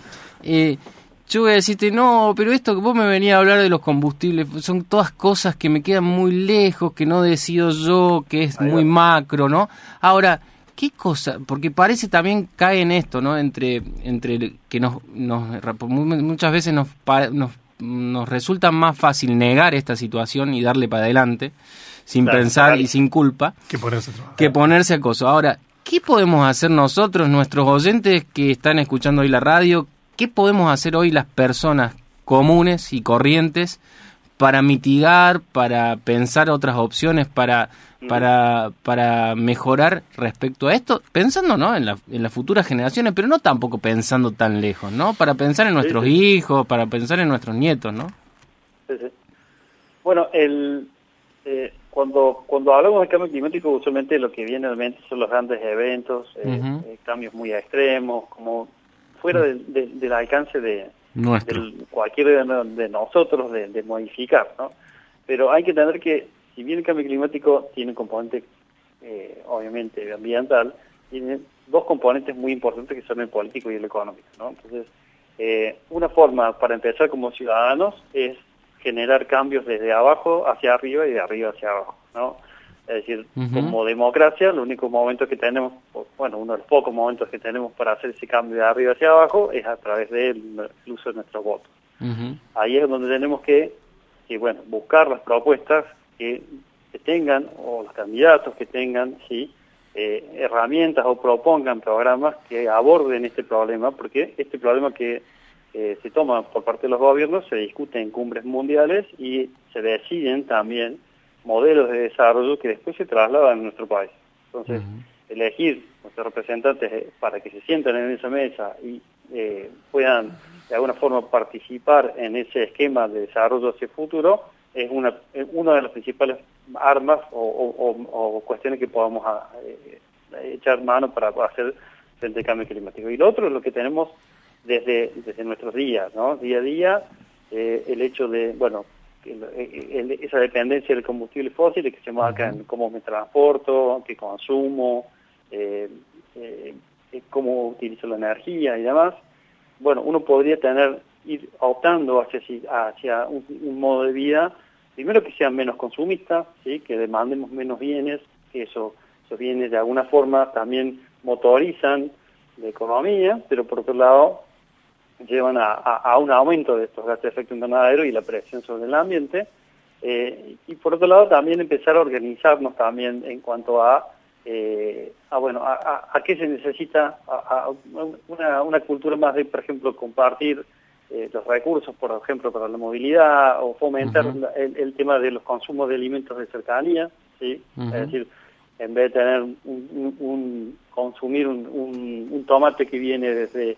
[SPEAKER 2] yo voy a decirte, no, pero esto que vos me venías a hablar de los combustibles, son todas cosas que me quedan muy lejos, que no decido yo, que es muy macro, ¿no? Ahora, ¿Qué cosa? Porque parece también cae en esto, ¿no? Entre, entre que nos, nos muchas veces nos, nos, nos resulta más fácil negar esta situación y darle para adelante, sin pensar y sin culpa,
[SPEAKER 3] que ponerse, a
[SPEAKER 2] que ponerse acoso. Ahora, ¿qué podemos hacer nosotros, nuestros oyentes que están escuchando hoy la radio? ¿Qué podemos hacer hoy las personas comunes y corrientes para mitigar, para pensar otras opciones, para para, para mejorar respecto a esto, pensando ¿no? en, la, en las futuras generaciones, pero no tampoco pensando tan lejos, ¿no? Para pensar en nuestros hijos, para pensar en nuestros nietos, ¿no?
[SPEAKER 10] Sí, sí. Bueno, el, eh, cuando, cuando hablamos de cambio climático, usualmente lo que viene a mente son los grandes eventos, eh, eh, cambios muy extremos, como fuera del alcance de, cualquiera de, nosotros de, de modificar, ¿no? Pero hay que tener que si bien el cambio climático tiene un componente, eh, obviamente, ambiental, tiene dos componentes muy importantes que son el político y el económico. ¿no? Entonces, eh, una forma para empezar como ciudadanos es generar cambios desde abajo hacia arriba y de arriba hacia abajo. ¿no? Es decir, como democracia, el único momento que tenemos, bueno, uno de los pocos momentos que tenemos para hacer ese cambio de arriba hacia abajo es a través del uso de nuestro voto. Ahí es donde tenemos que, que, bueno, buscar las propuestas que, tengan, o los candidatos que tengan, sí, eh, herramientas o propongan programas que aborden este problema, porque este problema que eh, se toma por parte de los gobiernos se discute en cumbres mundiales y se deciden también modelos de desarrollo que después se trasladan a nuestro país. Entonces, elegir nuestros representantes eh, para que se sientan en esa mesa y puedan de alguna forma participar en ese esquema de desarrollo hacia el futuro, es una, una de las principales armas o, cuestiones que podamos ah, eh, echar mano para hacer frente al cambio climático. Y lo otro es lo que tenemos desde, desde nuestros días, ¿no? Día a día, eh, el hecho de, bueno, esa dependencia del combustible fósil que se marca en cómo me transporto, qué consumo, eh, eh, cómo utilizo la energía y demás. Bueno, uno podría tener ir optando hacia, hacia un, modo de vida, primero que sea menos consumista, ¿sí? que demandemos menos bienes, que eso, esos bienes de alguna forma también motorizan la economía, pero por otro lado llevan a, un aumento de estos gases de efecto invernadero y la presión sobre el ambiente. Eh, y por otro lado también empezar a organizarnos también en cuanto a, eh, a bueno, a, a, qué se necesita, a, una, una cultura más de, por ejemplo, compartir eh, los recursos, por ejemplo, para la movilidad o fomentar el, tema de los consumos de alimentos de cercanía, ¿sí? Es decir, en vez de tener un, consumir un, tomate que viene desde,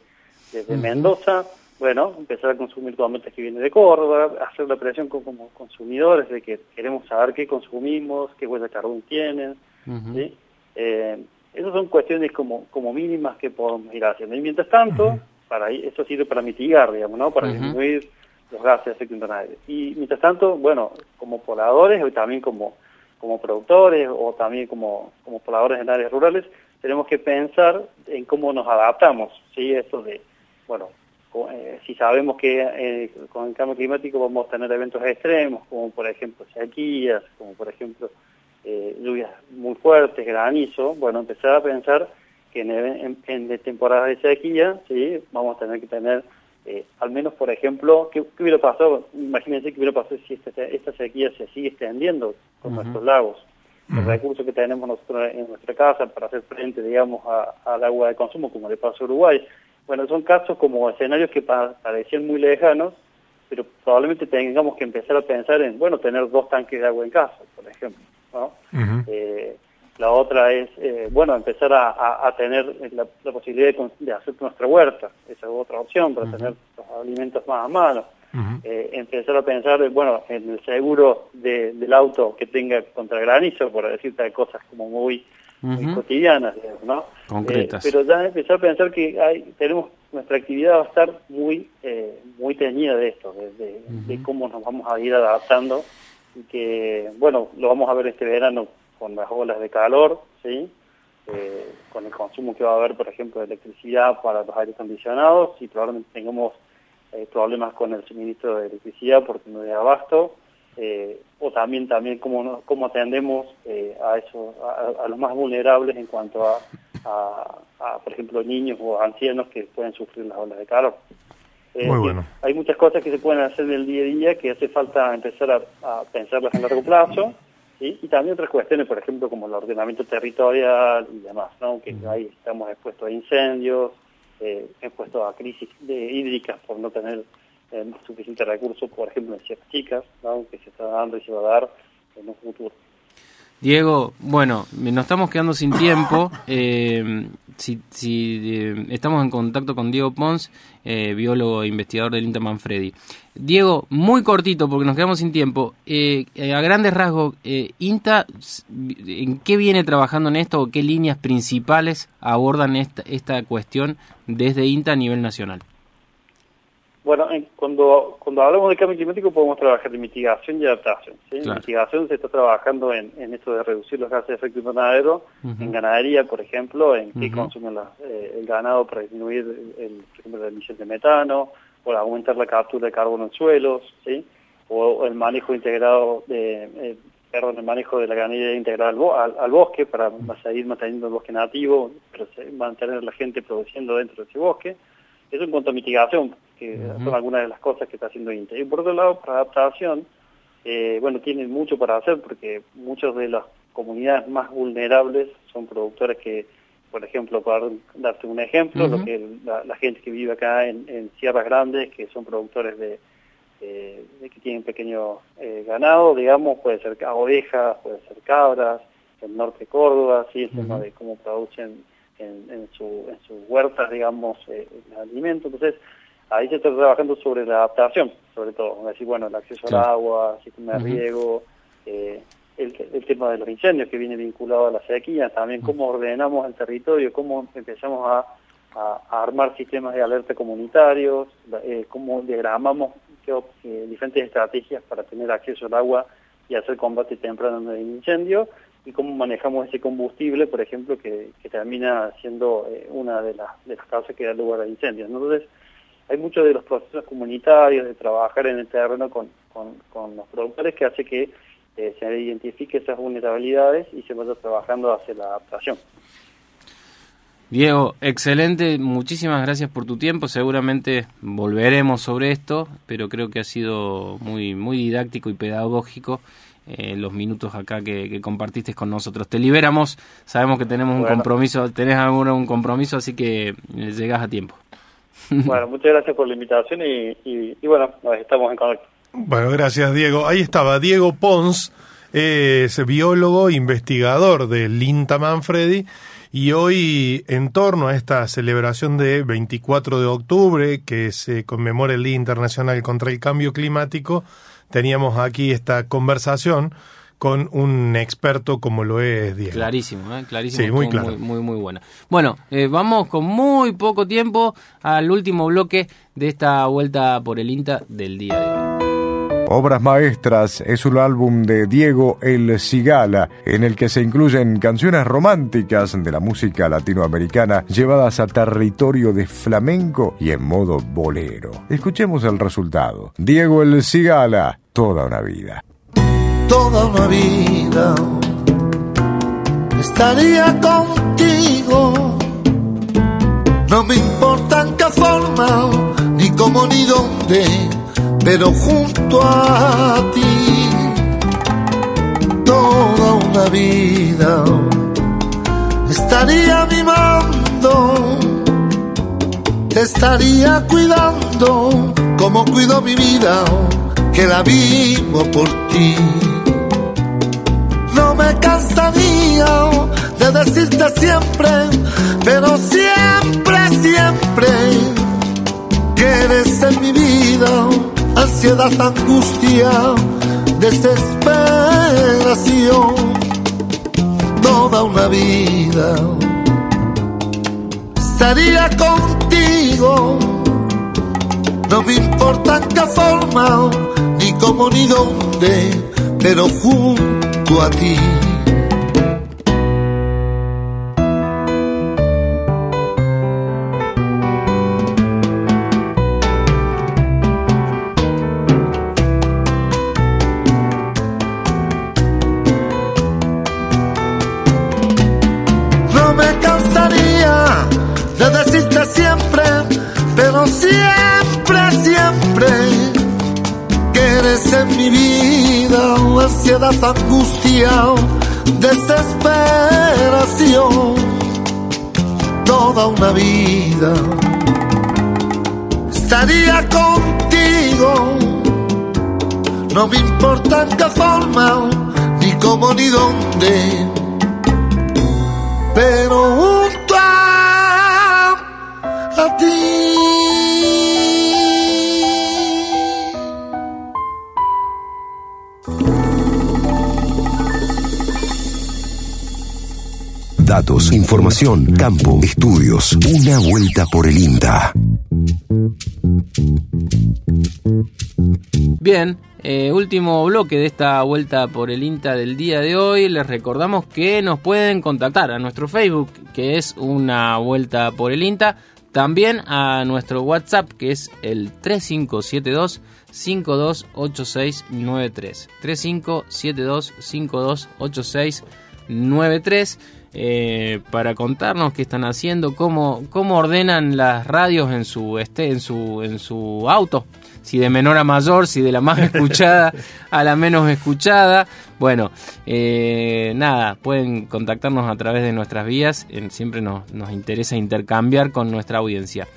[SPEAKER 10] desde Mendoza, bueno, empezar a consumir tomates que vienen de Córdoba, hacer la presión como consumidores de que queremos saber qué consumimos, qué huella de carbón tienen, ¿sí? Eh, esas son cuestiones como, como mínimas que podemos ir haciendo. Y mientras tanto, para eso sirve para mitigar, digamos, ¿no? Para disminuir los gases de efecto invernadero. Y mientras tanto, bueno, como pobladores y también como, como productores o también como, como pobladores en áreas rurales, tenemos que pensar en cómo nos adaptamos, ¿sí? Esto de, bueno, eh, si sabemos que eh, con el cambio climático vamos a tener eventos extremos, como por ejemplo sequías, como por ejemplo eh, lluvias muy fuertes, granizo, bueno, empezar a pensar que en, en, temporadas de sequía, sí, vamos a tener que tener, al menos por ejemplo, ¿qué, hubiera pasado? Imagínense qué hubiera pasado si esta, esta sequía se sigue extendiendo con nuestros lagos. Los recursos que tenemos nosotros en nuestra casa para hacer frente, digamos, al agua de consumo, como le pasó a Uruguay, bueno, son casos como escenarios que parecían muy lejanos, pero probablemente tengamos que empezar a pensar en, bueno, tener dos tanques de agua en casa, por ejemplo. ¿no? eh, la otra es, eh, bueno, empezar a, a, tener la, posibilidad de, hacer nuestra huerta, esa es otra opción para tener los alimentos más a mano. eh, empezar a pensar, bueno, en el seguro de, del auto que tenga contra granizo, por decirte cosas como muy cotidianas, ¿no?
[SPEAKER 2] Concretas.
[SPEAKER 10] Eh, pero ya empezar a pensar que hay, tenemos nuestra actividad va a estar muy eh, muy teñida de esto, de, cómo nos vamos a ir adaptando y que, bueno, lo vamos a ver este verano con las olas de calor, ¿sí? Eh, con el consumo que va a haber, por ejemplo, de electricidad para los aires acondicionados y probablemente tengamos problemas con el suministro de electricidad porque no hay abasto eh, o también también cómo, cómo atendemos eh, a, eso, a, los más vulnerables en cuanto a, a, por ejemplo, niños o ancianos que pueden sufrir las olas de calor.
[SPEAKER 3] Eh, Muy bueno.
[SPEAKER 10] Hay muchas cosas que se pueden hacer en el día a día que hace falta empezar a, pensarlas en largo plazo. y también otras cuestiones, por ejemplo, como el ordenamiento territorial y demás, ¿no? que ahí estamos expuestos a incendios, eh, expuestos a crisis de, hídricas por no tener eh, suficiente recurso, por ejemplo, en ciertas chicas, que se está dando y se va a dar en un futuro.
[SPEAKER 2] Diego, bueno, nos estamos quedando sin tiempo. Eh, si, eh, estamos en contacto con Diego Pons, eh, biólogo e investigador del INTA Manfredi. Diego, muy cortito porque nos quedamos sin tiempo. a grandes rasgos, INTA, ¿en qué viene trabajando en esto o qué líneas principales abordan esta, esta cuestión desde INTA a nivel nacional?
[SPEAKER 10] Bueno, cuando, cuando hablamos de cambio climático podemos trabajar en mitigación y adaptación. ¿sí? Mitigación se está trabajando en, en, esto de reducir los gases de efecto invernadero, en ganadería, por ejemplo, en qué consume eh, el ganado para disminuir, el, por ejemplo, la emisión de metano, o aumentar la captura de carbono en suelos, ¿sí? o, el manejo integrado de... Eh, perdón, el manejo de la ganadería integrada al, al, bosque para seguir manteniendo el bosque nativo, mantener la gente produciendo dentro de ese bosque. Eso en cuanto a mitigación, que son algunas de las cosas que está haciendo INTE. Y por otro lado, para adaptación, eh, bueno, tienen mucho para hacer porque muchas de las comunidades más vulnerables son productores que, por ejemplo, para darte un ejemplo, lo que la, gente que vive acá en, Sierras Grandes, que son productores de, que tienen pequeño eh, ganado, digamos, puede ser ovejas, puede ser cabras, el norte de Córdoba, sí, el tema de cómo producen en, en, su, en sus huertas, digamos, eh, el alimento. Entonces, ahí se está trabajando sobre la adaptación, sobre todo, es decir, bueno, el acceso al agua, sistema de riego, eh, el, tema de los incendios que viene vinculado a la sequía, también cómo ordenamos el territorio, cómo empezamos a, armar sistemas de alerta comunitarios, eh, cómo diagramamos eh, diferentes estrategias para tener acceso al agua y hacer combate temprano de incendio y cómo manejamos ese combustible, por ejemplo, que, termina siendo eh, una de, las de las causas que da lugar a incendios. Entonces, hay muchos de los procesos comunitarios de trabajar en el terreno con, con, los productores que hace que eh, se identifique esas vulnerabilidades y se vaya trabajando hacia la adaptación.
[SPEAKER 2] Diego, excelente, muchísimas gracias por tu tiempo, seguramente volveremos sobre esto, pero creo que ha sido muy, muy didáctico y pedagógico eh, los minutos acá que, compartiste con nosotros. Te liberamos, sabemos que tenemos un compromiso, tenés alguno un compromiso, así que eh, llegas a tiempo.
[SPEAKER 10] Bueno, muchas gracias por la invitación y, bueno, estamos en contacto.
[SPEAKER 3] Bueno, gracias Diego. Ahí estaba Diego Pons, es biólogo, investigador del INTA Manfredi y hoy en torno a esta celebración de 24 de octubre que se conmemora el Día Internacional contra el Cambio Climático, teníamos aquí esta conversación con un experto como lo es Diego.
[SPEAKER 2] Clarísimo, ¿eh? clarísimo.
[SPEAKER 3] Sí, muy claro.
[SPEAKER 2] Muy, muy, muy buena. Bueno, eh, vamos con muy poco tiempo al último bloque de esta vuelta por el INTA del día de hoy.
[SPEAKER 1] Obras Maestras es un álbum de Diego El Cigala, en el que se incluyen canciones románticas de la música latinoamericana llevadas a territorio de flamenco y en modo bolero. Escuchemos el resultado. Diego El Cigala, toda una vida.
[SPEAKER 11] Toda una vida estaría contigo. No me importa en qué forma, ni cómo ni dónde pero junto a ti toda una vida estaría mimando, te estaría cuidando como cuido mi vida, que la vivo por ti. No me cansaría de decirte siempre, pero siempre, siempre, que eres en mi vida ansiedad, angustia, desesperación, toda una vida estaría contigo. No me importa en qué forma, ni cómo ni dónde, pero junto a ti. En mi vida ansiedad, angustia, desesperación, toda una vida estaría contigo. No me importa en qué forma, ni cómo ni dónde pero
[SPEAKER 9] Datos, información, campo, estudios. Una vuelta por el INTA.
[SPEAKER 2] Bien, eh, último bloque de esta vuelta por el INTA del día de hoy. Les recordamos que nos pueden contactar a nuestro Facebook, que es una vuelta por el INTA. También a nuestro WhatsApp, que es el 3572 528693. 3572 528693. Eh, para contarnos qué están haciendo, cómo, cómo ordenan las radios en su este, en su en su auto, si de menor a mayor, si de la más escuchada a la menos escuchada. Bueno, eh, nada, pueden contactarnos a través de nuestras vías, siempre nos, nos interesa intercambiar con nuestra audiencia.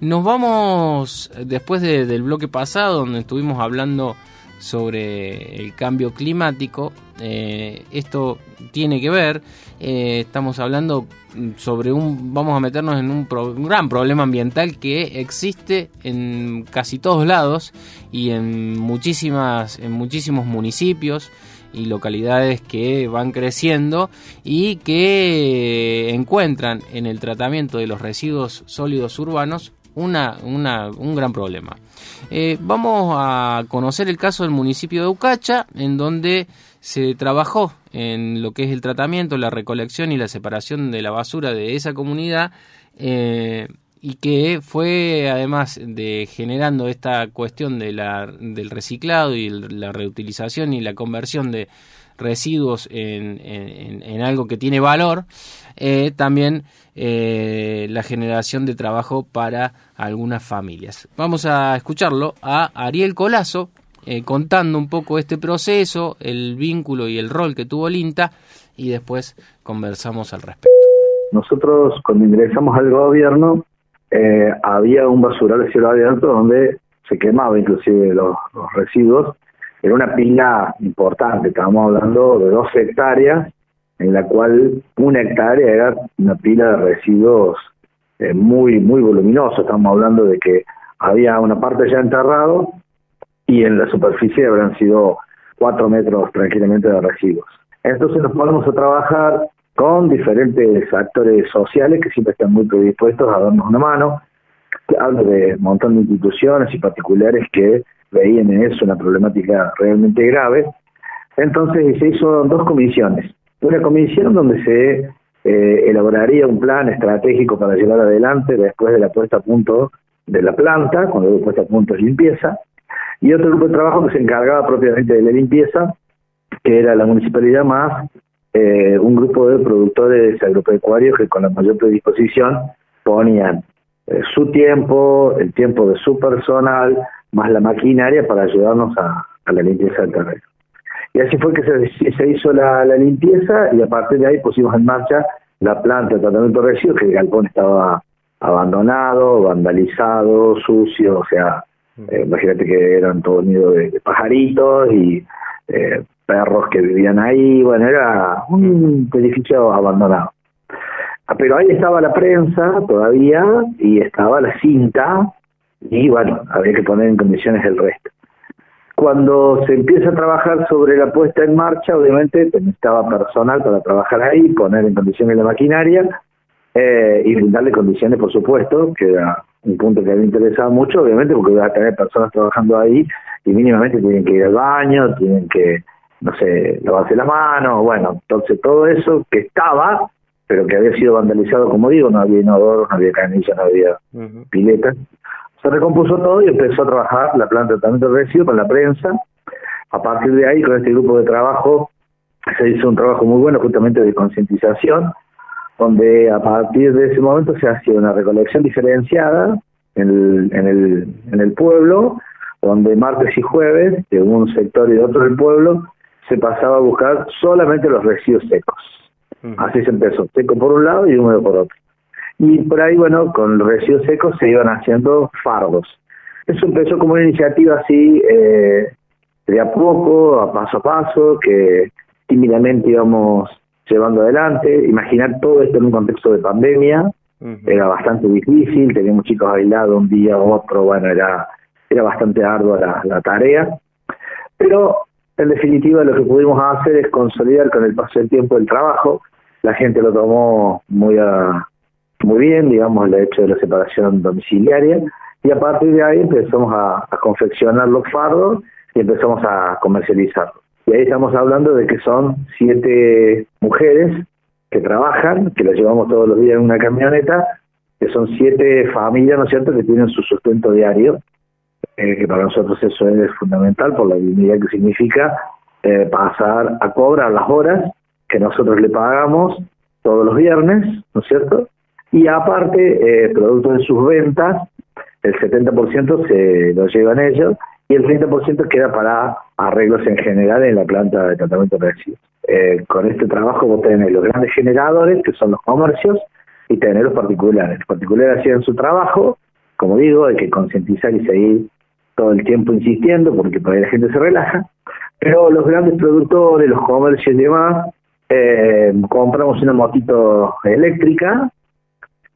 [SPEAKER 2] Nos vamos, después de- del bloque pasado, donde estuvimos hablando sobre el cambio climático, eh, esto tiene que ver, eh, estamos hablando sobre un, vamos a meternos en un, un gran problema ambiental que existe en casi todos lados y en muchísimas, en muchísimos municipios y localidades que van creciendo y que encuentran en el tratamiento de los residuos sólidos urbanos una, una- un gran problema. Eh, vamos a conocer el caso del municipio de Ucacha, en donde se trabajó en lo que es el tratamiento, la recolección y la separación de la basura de esa comunidad. eh, y que fue además de generando esta cuestión de la, del reciclado y la reutilización y la conversión de residuos en, en- en algo que tiene valor, eh, también eh, la generación de trabajo para algunas familias. Vamos a escucharlo a Ariel Colazo eh, contando un poco este proceso, el vínculo y el rol que tuvo el INTA y después conversamos al respecto.
[SPEAKER 12] Nosotros cuando ingresamos al gobierno había un basural de cielo abierto donde se quemaba inclusive los residuos. Era una pila importante, estábamos hablando de dos hectáreas, en la cual una hectárea era una pila de residuos eh, muy, muy voluminosa. Estamos hablando de que había una parte ya enterrado y en la superficie habrán sido cuatro metros tranquilamente de residuos. Entonces nos ponemos a trabajar con diferentes actores sociales que siempre están muy predispuestos a darnos una mano. Hablo de un montón de instituciones y particulares que veían en eso una problemática realmente grave. Entonces se hizo dos comisiones. Una comisión donde se eh, elaboraría un plan estratégico para llevar adelante después de la puesta a punto de la planta, cuando la puesta a punto es limpieza, y otro grupo de trabajo que se encargaba propiamente de la limpieza, que era la municipalidad más eh, un grupo de productores agropecuarios que con la mayor predisposición ponían eh, su tiempo, el tiempo de su personal, más la maquinaria para ayudarnos a, la limpieza del terreno. Y así fue que se, hizo la, limpieza y a partir de ahí pusimos en marcha la planta de tratamiento de residuos, que el galpón estaba abandonado, vandalizado, sucio, o sea, eh, imagínate que eran todo nido de, pajaritos y eh, perros que vivían ahí, bueno, era un edificio abandonado. Ah, pero ahí estaba la prensa todavía y estaba la cinta y bueno, había que poner en condiciones el resto. Cuando se empieza a trabajar sobre la puesta en marcha, obviamente necesitaba personal para trabajar ahí, poner en condiciones la maquinaria eh, y darle condiciones, por supuesto, que era un punto que me interesaba mucho, obviamente, porque iba a tener personas trabajando ahí y mínimamente tienen que ir al baño, tienen que no sé, lavarse la mano, bueno, entonces todo eso que estaba, pero que había sido vandalizado, como digo, no había inodoro, no había canilla, no había pileta, se recompuso todo y empezó a trabajar la planta de tratamiento de residuos con la prensa. A partir de ahí, con este grupo de trabajo, se hizo un trabajo muy bueno justamente de concientización, donde a partir de ese momento se hacía una recolección diferenciada en el, en el, en el pueblo, donde martes y jueves, de un sector y de otro del pueblo, se pasaba a buscar solamente los residuos secos. Así se empezó, seco por un lado y húmedo por otro. Y por ahí, bueno, con los residuos secos se iban haciendo fardos. Eso empezó como una iniciativa así, eh, de a poco, a paso a paso, que tímidamente íbamos llevando adelante. Imaginar todo esto en un contexto de pandemia era bastante difícil, teníamos chicos aislados un día u otro, bueno, era, era bastante ardua la, la tarea. Pero en definitiva, lo que pudimos hacer es consolidar con el paso del tiempo el trabajo. La gente lo tomó muy muy bien, digamos, el hecho de la separación domiciliaria. Y a partir de ahí empezamos a, confeccionar los fardos y empezamos a comercializarlos. Y ahí estamos hablando de que son siete mujeres que trabajan, que las llevamos todos los días en una camioneta, que son siete familias, ¿no es cierto?, que tienen su sustento diario eh, que para nosotros eso es fundamental por la dignidad que significa eh, pasar a cobrar las horas que nosotros le pagamos todos los viernes, ¿no es cierto? Y aparte, eh, producto de sus ventas, el 70% se lo llevan ellos y el 30% queda para arreglos en general en la planta de tratamiento de residuos. Eh, con este trabajo vos tenés los grandes generadores, que son los comercios, y tenés los particulares. Los particulares hacían su trabajo, como digo, hay que concientizar y seguir todo el tiempo insistiendo porque por ahí la gente se relaja, pero los grandes productores, los comercios y demás, eh, compramos una motito eléctrica,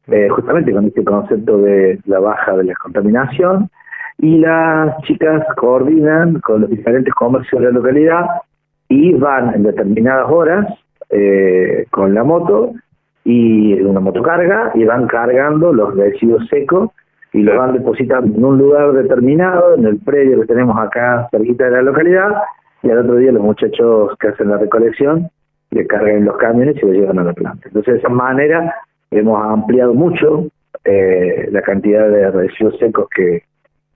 [SPEAKER 12] eh, justamente con este concepto de la baja de la contaminación, y las chicas coordinan con los diferentes comercios de la localidad y van en determinadas horas eh, con la moto y una motocarga y van cargando los residuos secos y lo van depositando en un lugar determinado, en el predio que tenemos acá cerquita de la localidad, y al otro día los muchachos que hacen la recolección le cargan los camiones y lo llevan a la planta. Entonces de esa manera hemos ampliado mucho eh, la cantidad de residuos secos que,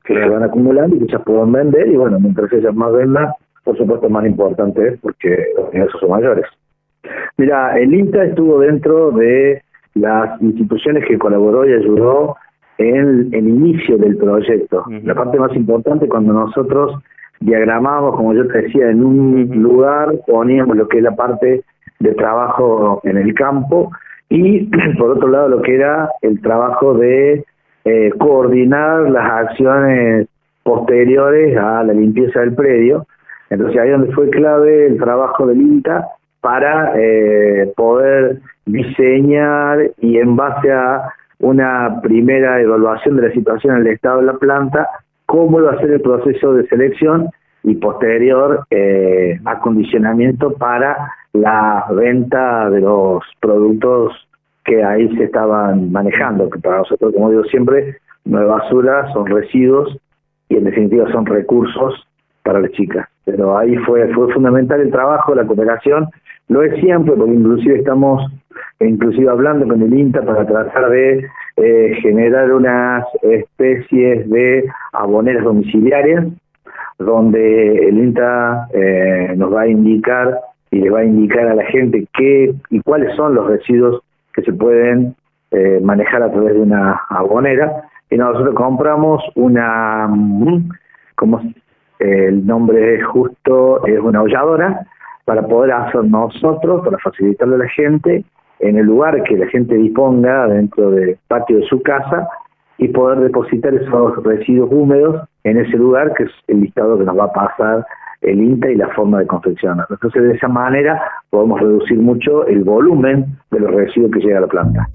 [SPEAKER 12] que se van acumulando y que se pueden vender, y bueno, mientras ellas más vendan, por supuesto más importante es porque los ingresos son mayores. Mira, el INTA estuvo dentro de las instituciones que colaboró y ayudó en el inicio del proyecto. La parte más importante cuando nosotros diagramamos, como yo te decía, en un lugar poníamos lo que es la parte de trabajo en el campo y por otro lado lo que era el trabajo de eh, coordinar las acciones posteriores a la limpieza del predio. Entonces ahí donde fue clave el trabajo del INTA para eh, poder diseñar y en base a una primera evaluación de la situación en el estado de la planta, cómo va a ser el proceso de selección y posterior eh, acondicionamiento para la venta de los productos que ahí se estaban manejando, que para nosotros, como digo siempre, no es basura, son residuos y en definitiva son recursos para las chicas. Pero ahí fue, fue fundamental el trabajo, la cooperación, lo es siempre, porque inclusive estamos inclusive hablando con el INTA para tratar de eh, generar unas especies de aboneras domiciliarias, donde el INTA eh, nos va a indicar y le va a indicar a la gente qué y cuáles son los residuos que se pueden eh, manejar a través de una abonera. Y nosotros compramos una, mm, como el nombre justo es una holladora, para poder hacer nosotros, para facilitarle a la gente, en el lugar que la gente disponga dentro del patio de su casa y poder depositar esos residuos húmedos en ese lugar que es el listado que nos va a pasar el INTA y la forma de confeccionar. Entonces, de esa manera podemos reducir mucho el volumen de los residuos que llega a la planta.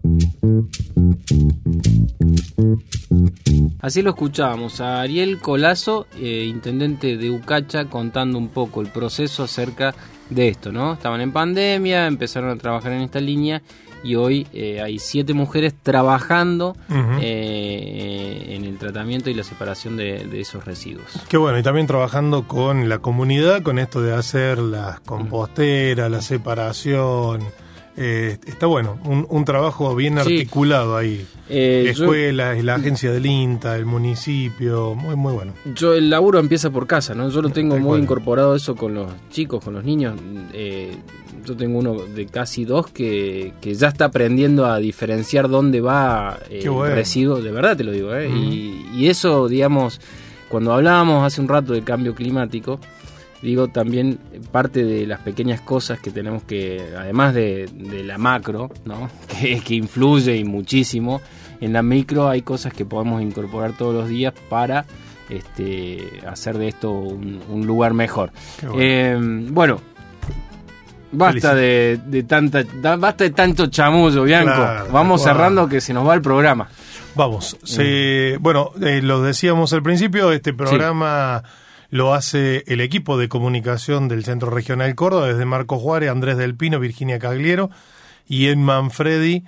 [SPEAKER 2] Así lo escuchábamos a Ariel Colazo, eh, intendente de Ucacha, contando un poco el proceso acerca de esto, ¿no? Estaban en pandemia, empezaron a trabajar en esta línea y hoy eh, hay siete mujeres trabajando eh, en el tratamiento y la separación de, esos residuos.
[SPEAKER 3] Qué bueno, y también trabajando con la comunidad, con esto de hacer las composteras, la separación. Eh, está bueno, un, trabajo bien articulado ahí. Eh, Escuelas, la agencia del INTA, el municipio, muy muy bueno.
[SPEAKER 2] Yo el laburo empieza por casa, ¿no? Yo lo tengo muy incorporado eso con los chicos, con los niños. Eh, yo tengo uno de casi dos que, ya está aprendiendo a diferenciar dónde va eh, el residuo, de verdad te lo digo, ¿eh? y, eso, digamos, cuando hablábamos hace un rato del cambio climático, digo también parte de las pequeñas cosas que tenemos que, además de, la macro, ¿no? que, que influye y muchísimo, en la micro hay cosas que podemos incorporar todos los días para este, hacer de esto un, lugar mejor. bueno, eh, Basta de, tanta, basta de tanto chamullo, Bianco. Vamos cerrando que se nos va el programa.
[SPEAKER 3] Vamos. bueno, eh, lo decíamos al principio, este programa lo hace el equipo de comunicación del Centro Regional Córdoba, desde Marco Juárez, Andrés del Pino, Virginia Cagliero, y en Manfredi,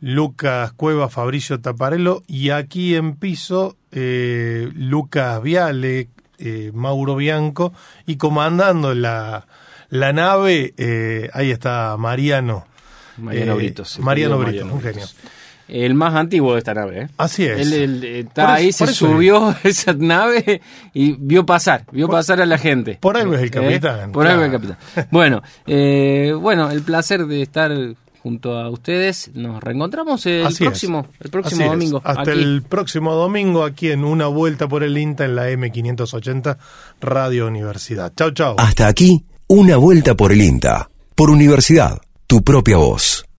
[SPEAKER 3] Lucas Cueva, Fabricio Taparello, y aquí en piso, eh, Lucas Viale, eh, Mauro Bianco, y comandando la la nave, eh, ahí está Mariano.
[SPEAKER 2] Mariano eh, Britos.
[SPEAKER 3] Mariano Britos, un genio.
[SPEAKER 2] El más antiguo de esta nave. ¿eh?
[SPEAKER 3] Así es.
[SPEAKER 2] Él, está ahí, se subió esa nave y vio pasar, vio pasar a la gente.
[SPEAKER 3] Por algo es el capitán.
[SPEAKER 2] por algo es el capitán. Bueno, bueno, el placer de estar junto a ustedes. Nos reencontramos el próximo, el próximo domingo.
[SPEAKER 3] Hasta el próximo domingo aquí en Una Vuelta por el INTA en la M580 Radio Universidad. Chau, chau.
[SPEAKER 9] Hasta aquí una vuelta por el INTA, por Universidad, tu propia voz.